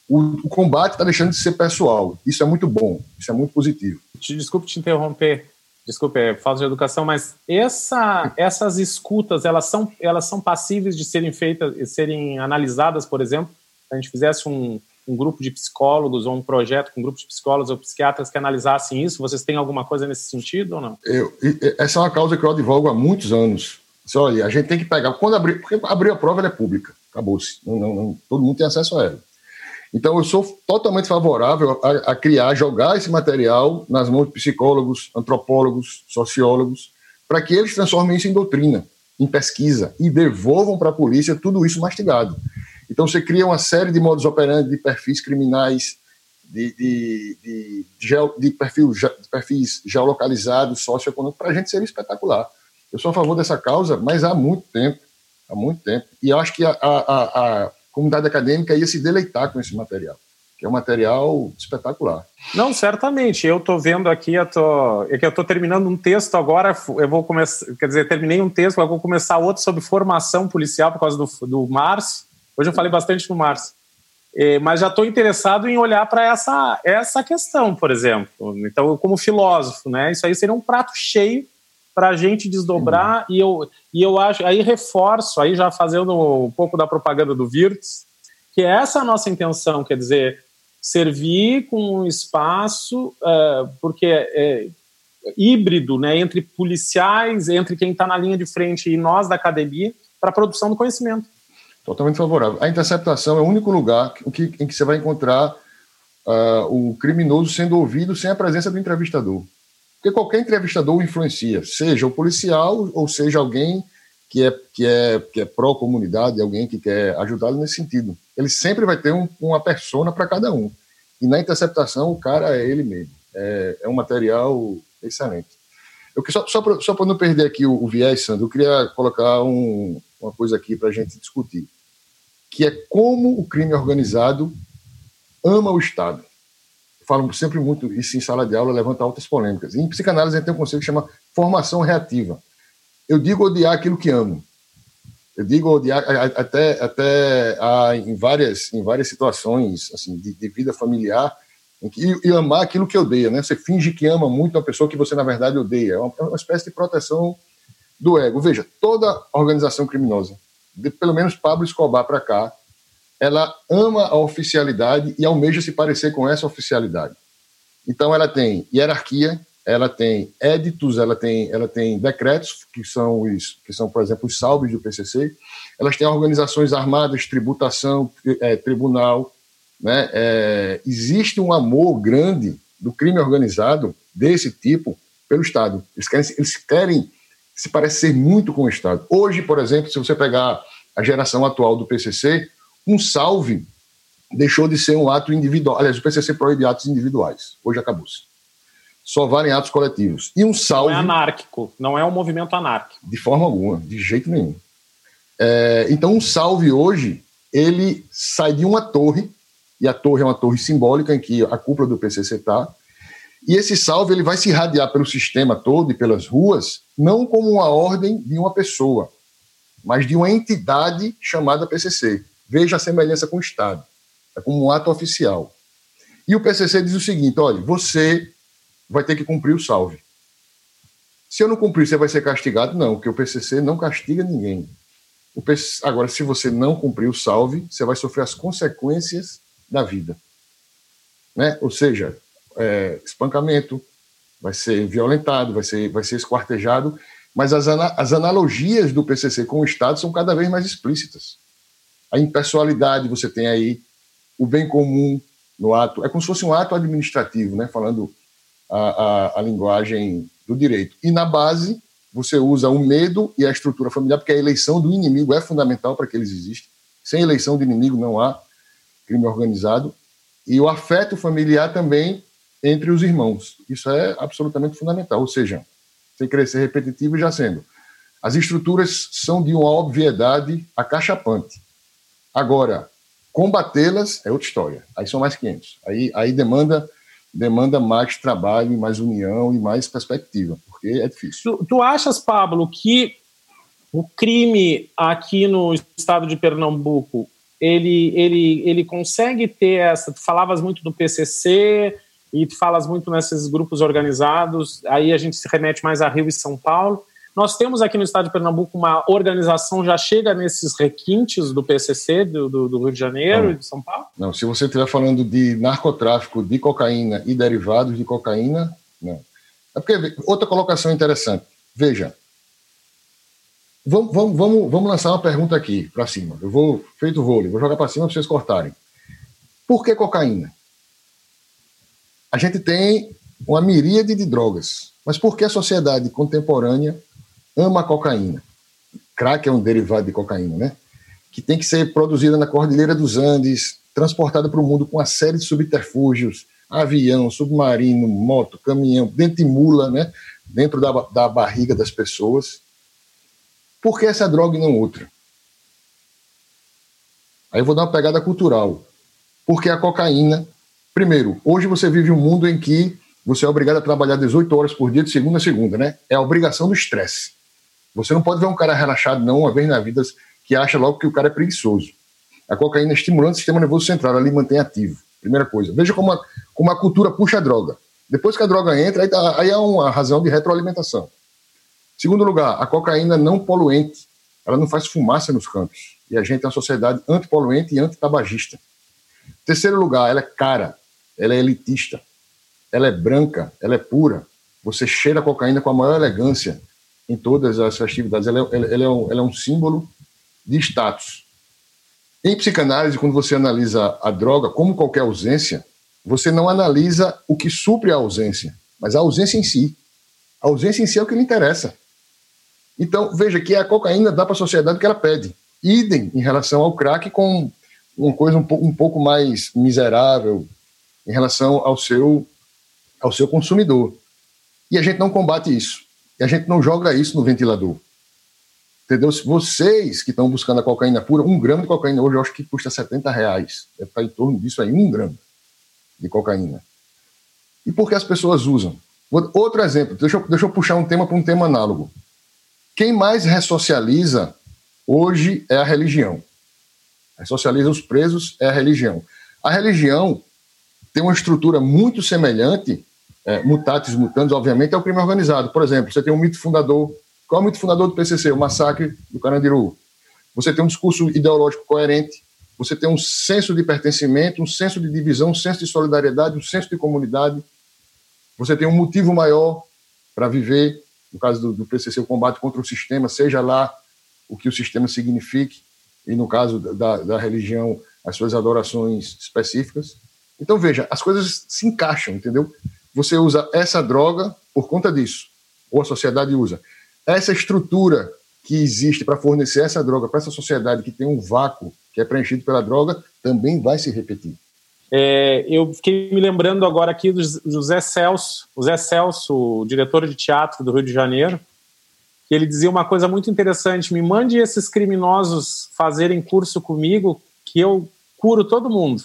C: O, o combate está deixando de ser pessoal. Isso é muito bom, isso é muito positivo.
B: Desculpe te interromper, desculpe, é falta de educação, mas essa, essas escutas, elas são, elas são passíveis de serem feitas, serem analisadas, por exemplo, se a gente fizesse um, um grupo de psicólogos ou um projeto com um grupo de psicólogos ou psiquiatras que analisassem isso? Vocês têm alguma coisa nesse sentido ou não?
C: Eu, essa é uma causa que eu advogo há muitos anos. Olha, a gente tem que pegar. Quando abrir, porque abrir a prova ela é pública, acabou-se. Não, não, não, todo mundo tem acesso a ela. Então, eu sou totalmente favorável a, a, criar, jogar esse material nas mãos de psicólogos, antropólogos, sociólogos, para que eles transformem isso em doutrina, em pesquisa e devolvam para a polícia tudo isso mastigado. Então você cria uma série de modos operandi de perfis criminais, de, de, de, de, perfil, de perfis geolocalizados, socioeconômicos, para a gente seria espetacular. Eu sou a favor dessa causa, mas há muito tempo, há muito tempo. E acho que a, a, a comunidade acadêmica ia se deleitar com esse material, é um material espetacular.
B: Não, certamente. Eu estou vendo aqui, eu tô, é que eu estou terminando um texto agora, eu vou começar, quer dizer, terminei um texto, eu vou começar outro sobre formação policial por causa do, do Márcio, Hoje eu falei bastante no Márcio. É, mas já estou interessado em olhar para essa, essa questão, por exemplo. Então, como filósofo, né? Isso aí seria um prato cheio para a gente desdobrar uhum. e eu, e eu acho, aí reforço, aí já fazendo um pouco da propaganda do Virtus, que essa é a nossa intenção, quer dizer, servir com um espaço, uh, porque é, é híbrido, né, entre policiais, entre quem está na linha de frente e nós da academia, para a produção do conhecimento.
C: Totalmente favorável. A interceptação é o único lugar em que, em que você vai encontrar uh, o criminoso sendo ouvido sem a presença do entrevistador. Porque qualquer entrevistador influencia, seja o policial ou seja alguém que é, que é, que é pró-comunidade, alguém que quer ajudá-lo nesse sentido. Ele sempre vai ter um, uma persona para cada um. E na interceptação, o cara é ele mesmo. É, é um material excelente. Eu, só só para não perder aqui o, o viés, Sandro, eu queria colocar um, uma coisa aqui para a gente discutir, que é como o crime organizado ama o Estado. Falo sempre muito isso em sala de aula, levanta altas polêmicas. Em psicanálise, a gente tem um conceito que chama formação reativa. Eu digo odiar aquilo que amo. Eu digo odiar até, até em, várias, em várias situações assim, de, de vida familiar, que, e amar aquilo que odeia. Né? Você finge que ama muito uma pessoa que você, na verdade, odeia. É uma, é uma espécie de proteção do ego. Veja, toda organização criminosa, de pelo menos Pablo Escobar para cá, ela ama a oficialidade e almeja se parecer com essa oficialidade. Então ela tem hierarquia, ela tem éditos, ela tem, ela tem decretos, que são, os, que são, por exemplo, os salves do PCC, elas têm organizações armadas, tributação, é, tribunal. Né? É, existe um amor grande do crime organizado desse tipo pelo Estado. Eles querem, eles querem se parece ser muito com o Estado. Hoje, por exemplo, se você pegar a geração atual do PCC, um salve deixou de ser um ato individual. Aliás, o PCC proíbe atos individuais. Hoje acabou-se. Só valem atos coletivos. E um salve.
B: Não é anárquico, não é um movimento anárquico.
C: De forma alguma, de jeito nenhum. É, então, um salve hoje, ele sai de uma torre, e a torre é uma torre simbólica em que a cúpula do PCC está, e esse salve ele vai se irradiar pelo sistema todo e pelas ruas, não como uma ordem de uma pessoa, mas de uma entidade chamada PCC. Veja a semelhança com o Estado. É como um ato oficial. E o PCC diz o seguinte: olha, você vai ter que cumprir o salve. Se eu não cumprir, você vai ser castigado? Não, porque o PCC não castiga ninguém. Agora, se você não cumprir o salve, você vai sofrer as consequências da vida. Né? Ou seja, é, espancamento, vai ser violentado, vai ser, vai ser esquartejado, mas as, ana, as analogias do PCC com o Estado são cada vez mais explícitas. A impessoalidade, você tem aí o bem comum no ato, é como se fosse um ato administrativo, né, falando a, a, a linguagem do direito. E na base, você usa o medo e a estrutura familiar, porque a eleição do inimigo é fundamental para que eles existam. Sem eleição de inimigo não há crime organizado. E o afeto familiar também entre os irmãos. Isso é absolutamente fundamental. Ou seja, sem ser repetitivo já sendo. As estruturas são de uma obviedade acachapante. Agora, combatê-las é outra história. Aí são mais 500. Aí, aí demanda demanda mais trabalho, mais união e mais perspectiva, porque é difícil.
B: Tu, tu achas, Pablo, que o crime aqui no estado de Pernambuco ele, ele, ele consegue ter essa. Tu falavas muito do PCC e tu falas muito nesses grupos organizados, aí a gente se remete mais a Rio e São Paulo. Nós temos aqui no estado de Pernambuco uma organização já chega nesses requintes do PCC, do, do, do Rio de Janeiro não, e de São Paulo?
C: Não, se você estiver falando de narcotráfico de cocaína e derivados de cocaína, não. É porque, outra colocação interessante, veja, vamos, vamos, vamos, vamos lançar uma pergunta aqui para cima. Eu vou, feito vôlei, vou jogar para cima para vocês cortarem. Por que cocaína? A gente tem uma miríade de drogas, mas por que a sociedade contemporânea ama a cocaína. Crack é um derivado de cocaína, né? Que tem que ser produzida na Cordilheira dos Andes, transportada para o mundo com uma série de subterfúgios, avião, submarino, moto, caminhão, dentro de mula, né? Dentro da, da barriga das pessoas. Por que essa droga e não outra? Aí eu vou dar uma pegada cultural. Porque a cocaína, primeiro, hoje você vive um mundo em que você é obrigado a trabalhar 18 horas por dia, de segunda a segunda, né? É a obrigação do estresse. Você não pode ver um cara relaxado, não, uma vez na vida, que acha logo que o cara é preguiçoso. A cocaína é estimulando o sistema nervoso central, ali mantém ativo. Primeira coisa. Veja como a, como a cultura puxa a droga. Depois que a droga entra, aí, tá, aí há uma razão de retroalimentação. Segundo lugar, a cocaína não poluente. Ela não faz fumaça nos campos. E a gente é uma sociedade antipoluente e antitabagista. Terceiro lugar, ela é cara. Ela é elitista. Ela é branca. Ela é pura. Você cheira cocaína com a maior elegância em todas as festividades. Ela é, ela é, um, ela é um símbolo de status. Em psicanálise, quando você analisa a droga, como qualquer ausência, você não analisa o que supre a ausência, mas a ausência em si. A ausência em si é o que lhe interessa. Então, veja que a cocaína dá para a sociedade o que ela pede. Idem em relação ao crack com uma coisa um pouco mais miserável em relação ao seu, ao seu consumidor. E a gente não combate isso. E a gente não joga isso no ventilador. Entendeu? Se vocês que estão buscando a cocaína pura, um grama de cocaína hoje eu acho que custa 70 reais. Deve estar em torno disso aí, um grama de cocaína. E por que as pessoas usam? Outro exemplo, deixa eu, deixa eu puxar um tema para um tema análogo. Quem mais ressocializa hoje é a religião. Ressocializa os presos é a religião. A religião tem uma estrutura muito semelhante é, mutatis mutandis, obviamente, é o crime organizado. Por exemplo, você tem um mito fundador. Qual é o mito fundador do PCC? O massacre do Carandiru. Você tem um discurso ideológico coerente, você tem um senso de pertencimento, um senso de divisão, um senso de solidariedade, um senso de comunidade. Você tem um motivo maior para viver, no caso do, do PCC, o combate contra o sistema, seja lá o que o sistema signifique, e no caso da, da religião, as suas adorações específicas. Então, veja, as coisas se encaixam, entendeu? você usa essa droga por conta disso, ou a sociedade usa. Essa estrutura que existe para fornecer essa droga para essa sociedade que tem um vácuo que é preenchido pela droga também vai se repetir.
B: É, eu fiquei me lembrando agora aqui do José Celso, José Celso, diretor de teatro do Rio de Janeiro, que ele dizia uma coisa muito interessante: me mande esses criminosos fazerem curso comigo, que eu curo todo mundo.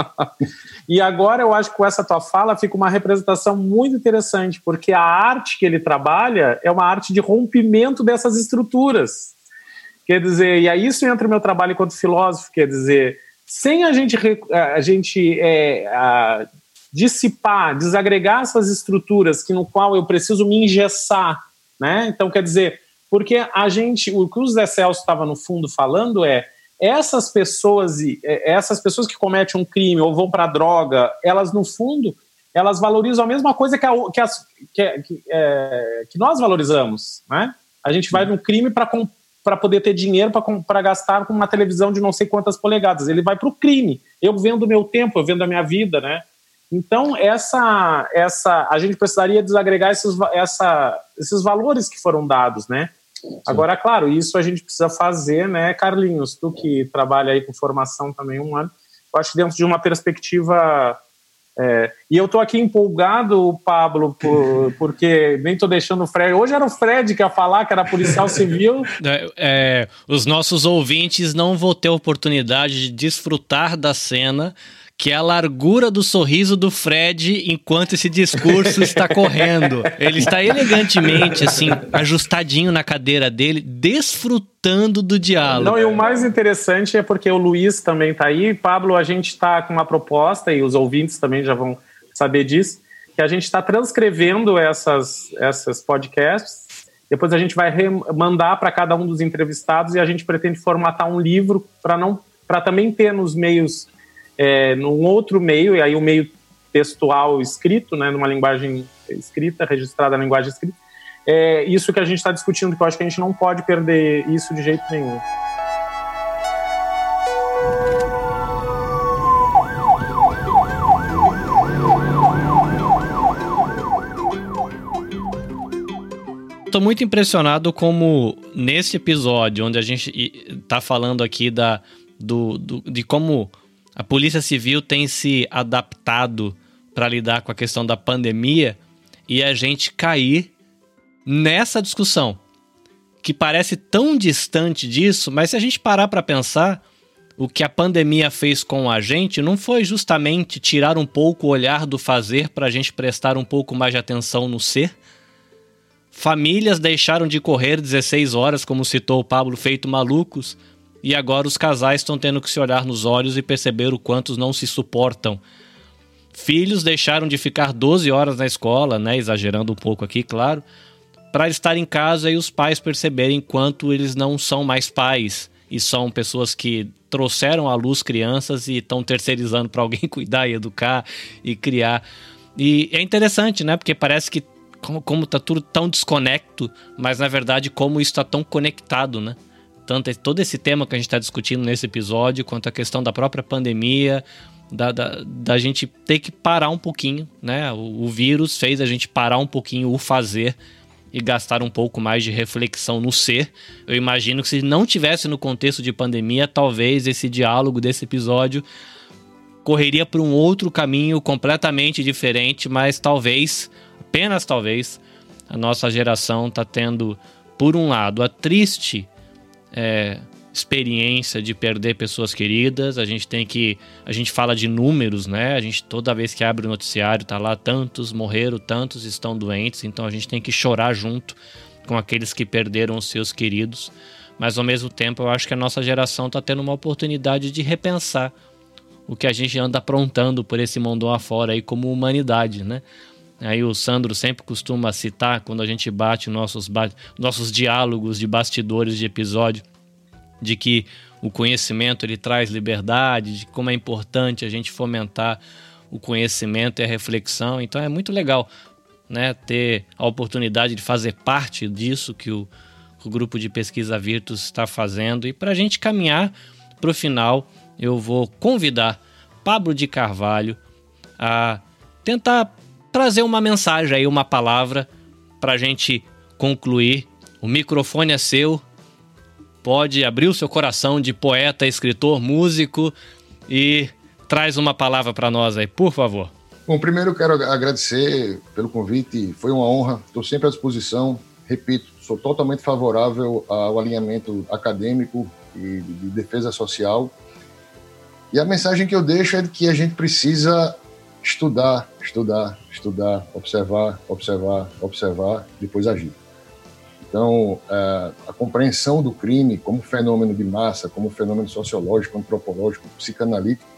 B: e agora eu acho que com essa tua fala fica uma representação muito interessante, porque a arte que ele trabalha é uma arte de rompimento dessas estruturas. Quer dizer, e aí isso entra no meu trabalho enquanto filósofo, quer dizer, sem a gente, a gente é, a, dissipar, desagregar essas estruturas que no qual eu preciso me engessar, né? Então, quer dizer, porque a gente, o que o Zé Celso estava no fundo falando é essas pessoas é, essas pessoas que cometem um crime ou vão para droga, elas no fundo elas valorizam a mesma coisa que, a, que, as, que, que, é, que nós valorizamos, né? A gente vai no crime para poder ter dinheiro para gastar com uma televisão de não sei quantas polegadas. Ele vai para o crime. Eu vendo meu tempo, eu vendo a minha vida, né? Então, essa, essa, a gente precisaria desagregar esses, essa, esses valores que foram dados, né? Sim. Agora, claro, isso a gente precisa fazer, né, Carlinhos? Tu que trabalha aí com formação também um ano, eu acho que dentro de uma perspectiva é, e eu estou aqui empolgado, Pablo, por, porque nem estou deixando o Fred. Hoje era o Fred que ia falar, que era policial civil.
A: É, é, os nossos ouvintes não vão ter oportunidade de desfrutar da cena que é a largura do sorriso do Fred enquanto esse discurso está correndo. Ele está elegantemente, assim, ajustadinho na cadeira dele, desfrutando do diálogo.
B: Não, e o mais interessante é porque o Luiz também está aí. Pablo, a gente está com uma proposta, e os ouvintes também já vão saber disso, que a gente está transcrevendo essas, essas podcasts. Depois a gente vai mandar para cada um dos entrevistados e a gente pretende formatar um livro para não para também ter nos meios é, num outro meio, e aí o meio textual escrito, né, numa linguagem escrita, registrada na linguagem escrita. É isso que a gente está discutindo, que eu acho que a gente não pode perder isso de jeito nenhum.
A: Estou muito impressionado como nesse episódio, onde a gente está falando aqui da, do, do, de como a Polícia Civil tem se adaptado para lidar com a questão da pandemia e a gente cair nessa discussão que parece tão distante disso, mas se a gente parar para pensar, o que a pandemia fez com a gente não foi justamente tirar um pouco o olhar do fazer para a gente prestar um pouco mais de atenção no ser? Famílias deixaram de correr 16 horas, como citou o Pablo, feito malucos, e agora os casais estão tendo que se olhar nos olhos e perceber o quanto não se suportam. Filhos deixaram de ficar 12 horas na escola, né, exagerando um pouco aqui, claro, para estar em casa e os pais perceberem quanto eles não são mais pais e são pessoas que trouxeram à luz crianças e estão terceirizando para alguém cuidar e educar e criar. E é interessante, né? Porque parece que como, como tá tudo tão desconecto, mas na verdade como está tão conectado, né? Tanto todo esse tema que a gente está discutindo nesse episódio, quanto a questão da própria pandemia, da, da, da, gente ter que parar um pouquinho, né? O, o, vírus fez a gente parar um pouquinho o fazer e gastar um pouco mais de reflexão no ser. Eu imagino que se não tivesse no contexto de pandemia, talvez esse diálogo desse episódio correria por um outro caminho completamente diferente, mas talvez, apenas talvez, a nossa geração está tendo, por um lado, a triste é, experiência de perder pessoas queridas. A gente tem que. A gente fala de números, né? A gente toda vez que abre o noticiário tá lá, tantos morreram, tantos estão doentes. Então a gente tem que chorar junto com aqueles que perderam os seus queridos. Mas ao mesmo tempo, eu acho que a nossa geração está tendo uma oportunidade de repensar o que a gente anda aprontando por esse mundo afora aí como humanidade, né? Aí o Sandro sempre costuma citar quando a gente bate nossos, ba nossos diálogos de bastidores de episódio, de que o conhecimento ele traz liberdade, de como é importante a gente fomentar o conhecimento e a reflexão. Então é muito legal né, ter a oportunidade de fazer parte disso que o, o grupo de pesquisa Virtus está fazendo. E para a gente caminhar para o final, eu vou convidar Pablo de Carvalho a tentar trazer uma mensagem aí, uma palavra para a gente concluir. O microfone é seu. Pode abrir o seu coração de poeta, escritor, músico e traz uma palavra para nós aí, por favor.
C: Bom, primeiro eu quero agradecer pelo convite, foi uma honra, estou sempre à disposição. Repito, sou totalmente favorável ao alinhamento acadêmico e de defesa social. E a mensagem que eu deixo é que a gente precisa estudar, estudar, estudar, observar, observar, observar, depois agir. Então, é, a compreensão do crime como fenômeno de massa, como fenômeno sociológico, antropológico, psicanalítico,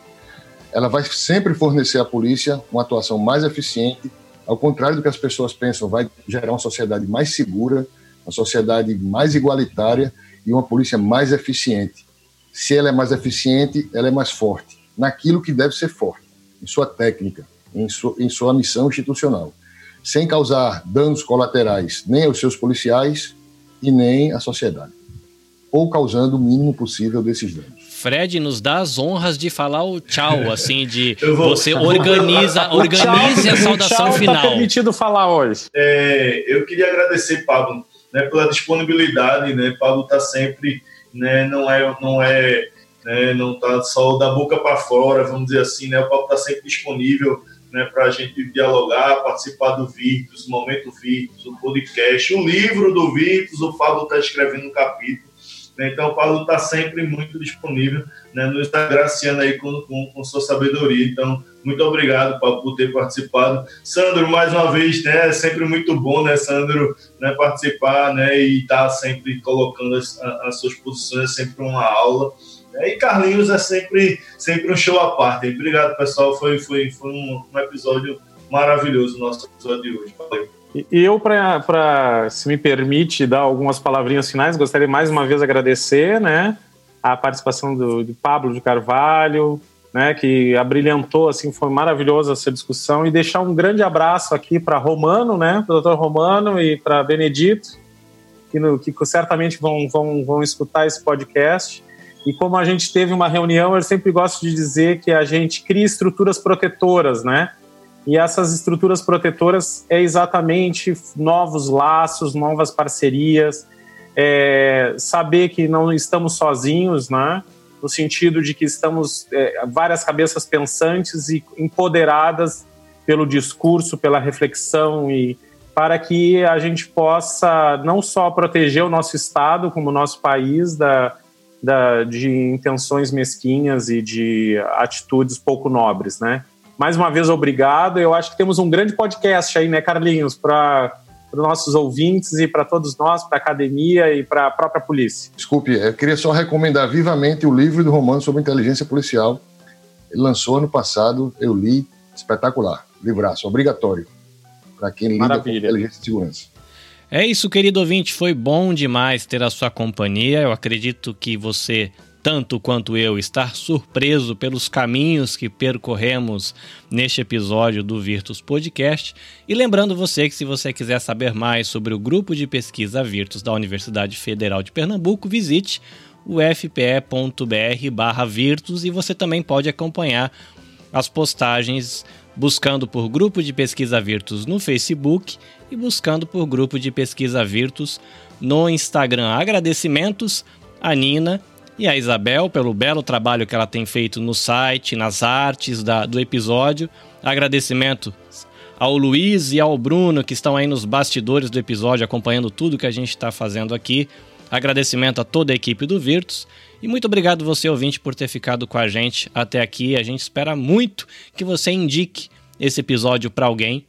C: ela vai sempre fornecer à polícia uma atuação mais eficiente, ao contrário do que as pessoas pensam, vai gerar uma sociedade mais segura, uma sociedade mais igualitária e uma polícia mais eficiente. Se ela é mais eficiente, ela é mais forte, naquilo que deve ser forte em sua técnica, em, su, em sua missão institucional, sem causar danos colaterais nem aos seus policiais e nem à sociedade, ou causando o mínimo possível desses danos.
A: Fred nos dá as honras de falar o tchau, assim, de vou, você organiza, organize tchau, a saudação tchau tá final. Tá
B: permitido falar hoje.
D: É, eu queria agradecer, Pablo, né, pela disponibilidade, né? Pablo está sempre, né, não é, não é, né, não tá só da boca para fora, vamos dizer assim, né? O Pablo está sempre disponível, né, para a gente dialogar, participar do Virtus, Momento Virtus, o podcast, o livro do Virtus, o Pablo está escrevendo um capítulo. Né, então, o Pablo está sempre muito disponível, né, nos agraciando aí com, com, com, sua sabedoria. Então, muito obrigado, Pablo, por ter participado. Sandro, mais uma vez, né, é sempre muito bom, né, Sandro, né, participar né, e estar tá sempre colocando as, as suas posições, é sempre uma aula. E Carlinhos é sempre, sempre um show à parte. Obrigado, pessoal. Foi, foi, foi um, um episódio maravilhoso, nosso episódio de hoje. Valeu.
B: E eu, para, se me permite, dar algumas palavrinhas finais, gostaria mais uma vez agradecer né, a participação do, de Pablo de Carvalho, né, que abrilhantou, assim, foi maravilhosa essa discussão, e deixar um grande abraço aqui para Romano, né, para o doutor Romano e para Benedito, que, no, que certamente vão, vão, vão escutar esse podcast. E como a gente teve uma reunião, eu sempre gosto de dizer que a gente cria estruturas protetoras, né? E essas estruturas protetoras é exatamente novos laços, novas parcerias, é, saber que não estamos sozinhos, né? No sentido de que estamos é, várias cabeças pensantes e empoderadas pelo discurso, pela reflexão e para que a gente possa não só proteger o nosso estado como o nosso país da da, de intenções mesquinhas e de atitudes pouco nobres, né? Mais uma vez, obrigado. Eu acho que temos um grande podcast aí, né, Carlinhos, para os nossos ouvintes e para todos nós, para a academia e para a própria polícia.
C: Desculpe, eu queria só recomendar vivamente o livro do Romano sobre inteligência policial. Ele lançou ano passado, eu li, espetacular. Livraço, obrigatório para quem lida Maravilha. com inteligência e segurança.
A: É isso, querido ouvinte. Foi bom demais ter a sua companhia. Eu acredito que você, tanto quanto eu, está surpreso pelos caminhos que percorremos neste episódio do Virtus Podcast. E lembrando você que, se você quiser saber mais sobre o grupo de pesquisa Virtus da Universidade Federal de Pernambuco, visite o fpe.br/virtus e você também pode acompanhar as postagens buscando por Grupo de Pesquisa Virtus no Facebook e buscando por Grupo de Pesquisa Virtus no Instagram. Agradecimentos a Nina e a Isabel pelo belo trabalho que ela tem feito no site, nas artes da, do episódio. Agradecimento ao Luiz e ao Bruno que estão aí nos bastidores do episódio acompanhando tudo que a gente está fazendo aqui. Agradecimento a toda a equipe do Virtus e muito obrigado você ouvinte por ter ficado com a gente até aqui. A gente espera muito que você indique esse episódio para alguém,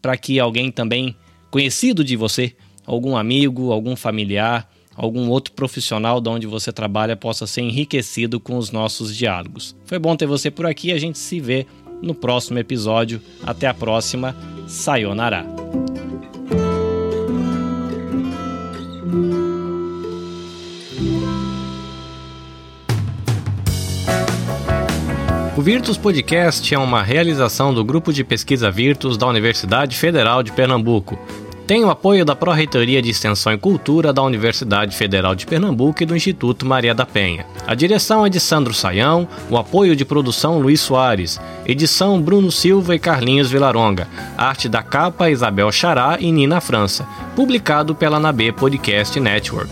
A: para que alguém também conhecido de você, algum amigo, algum familiar, algum outro profissional de onde você trabalha possa ser enriquecido com os nossos diálogos. Foi bom ter você por aqui, a gente se vê no próximo episódio. Até a próxima. Sayonara. O Virtus Podcast é uma realização do grupo de pesquisa Virtus da Universidade Federal de Pernambuco. Tem o apoio da Pró-Reitoria de Extensão e Cultura da Universidade Federal de Pernambuco e do Instituto Maria da Penha. A direção é de Sandro Saião, o apoio de produção Luiz Soares, edição Bruno Silva e Carlinhos Vilaronga, arte da capa Isabel Chará e Nina França, publicado pela Nabê Podcast Network.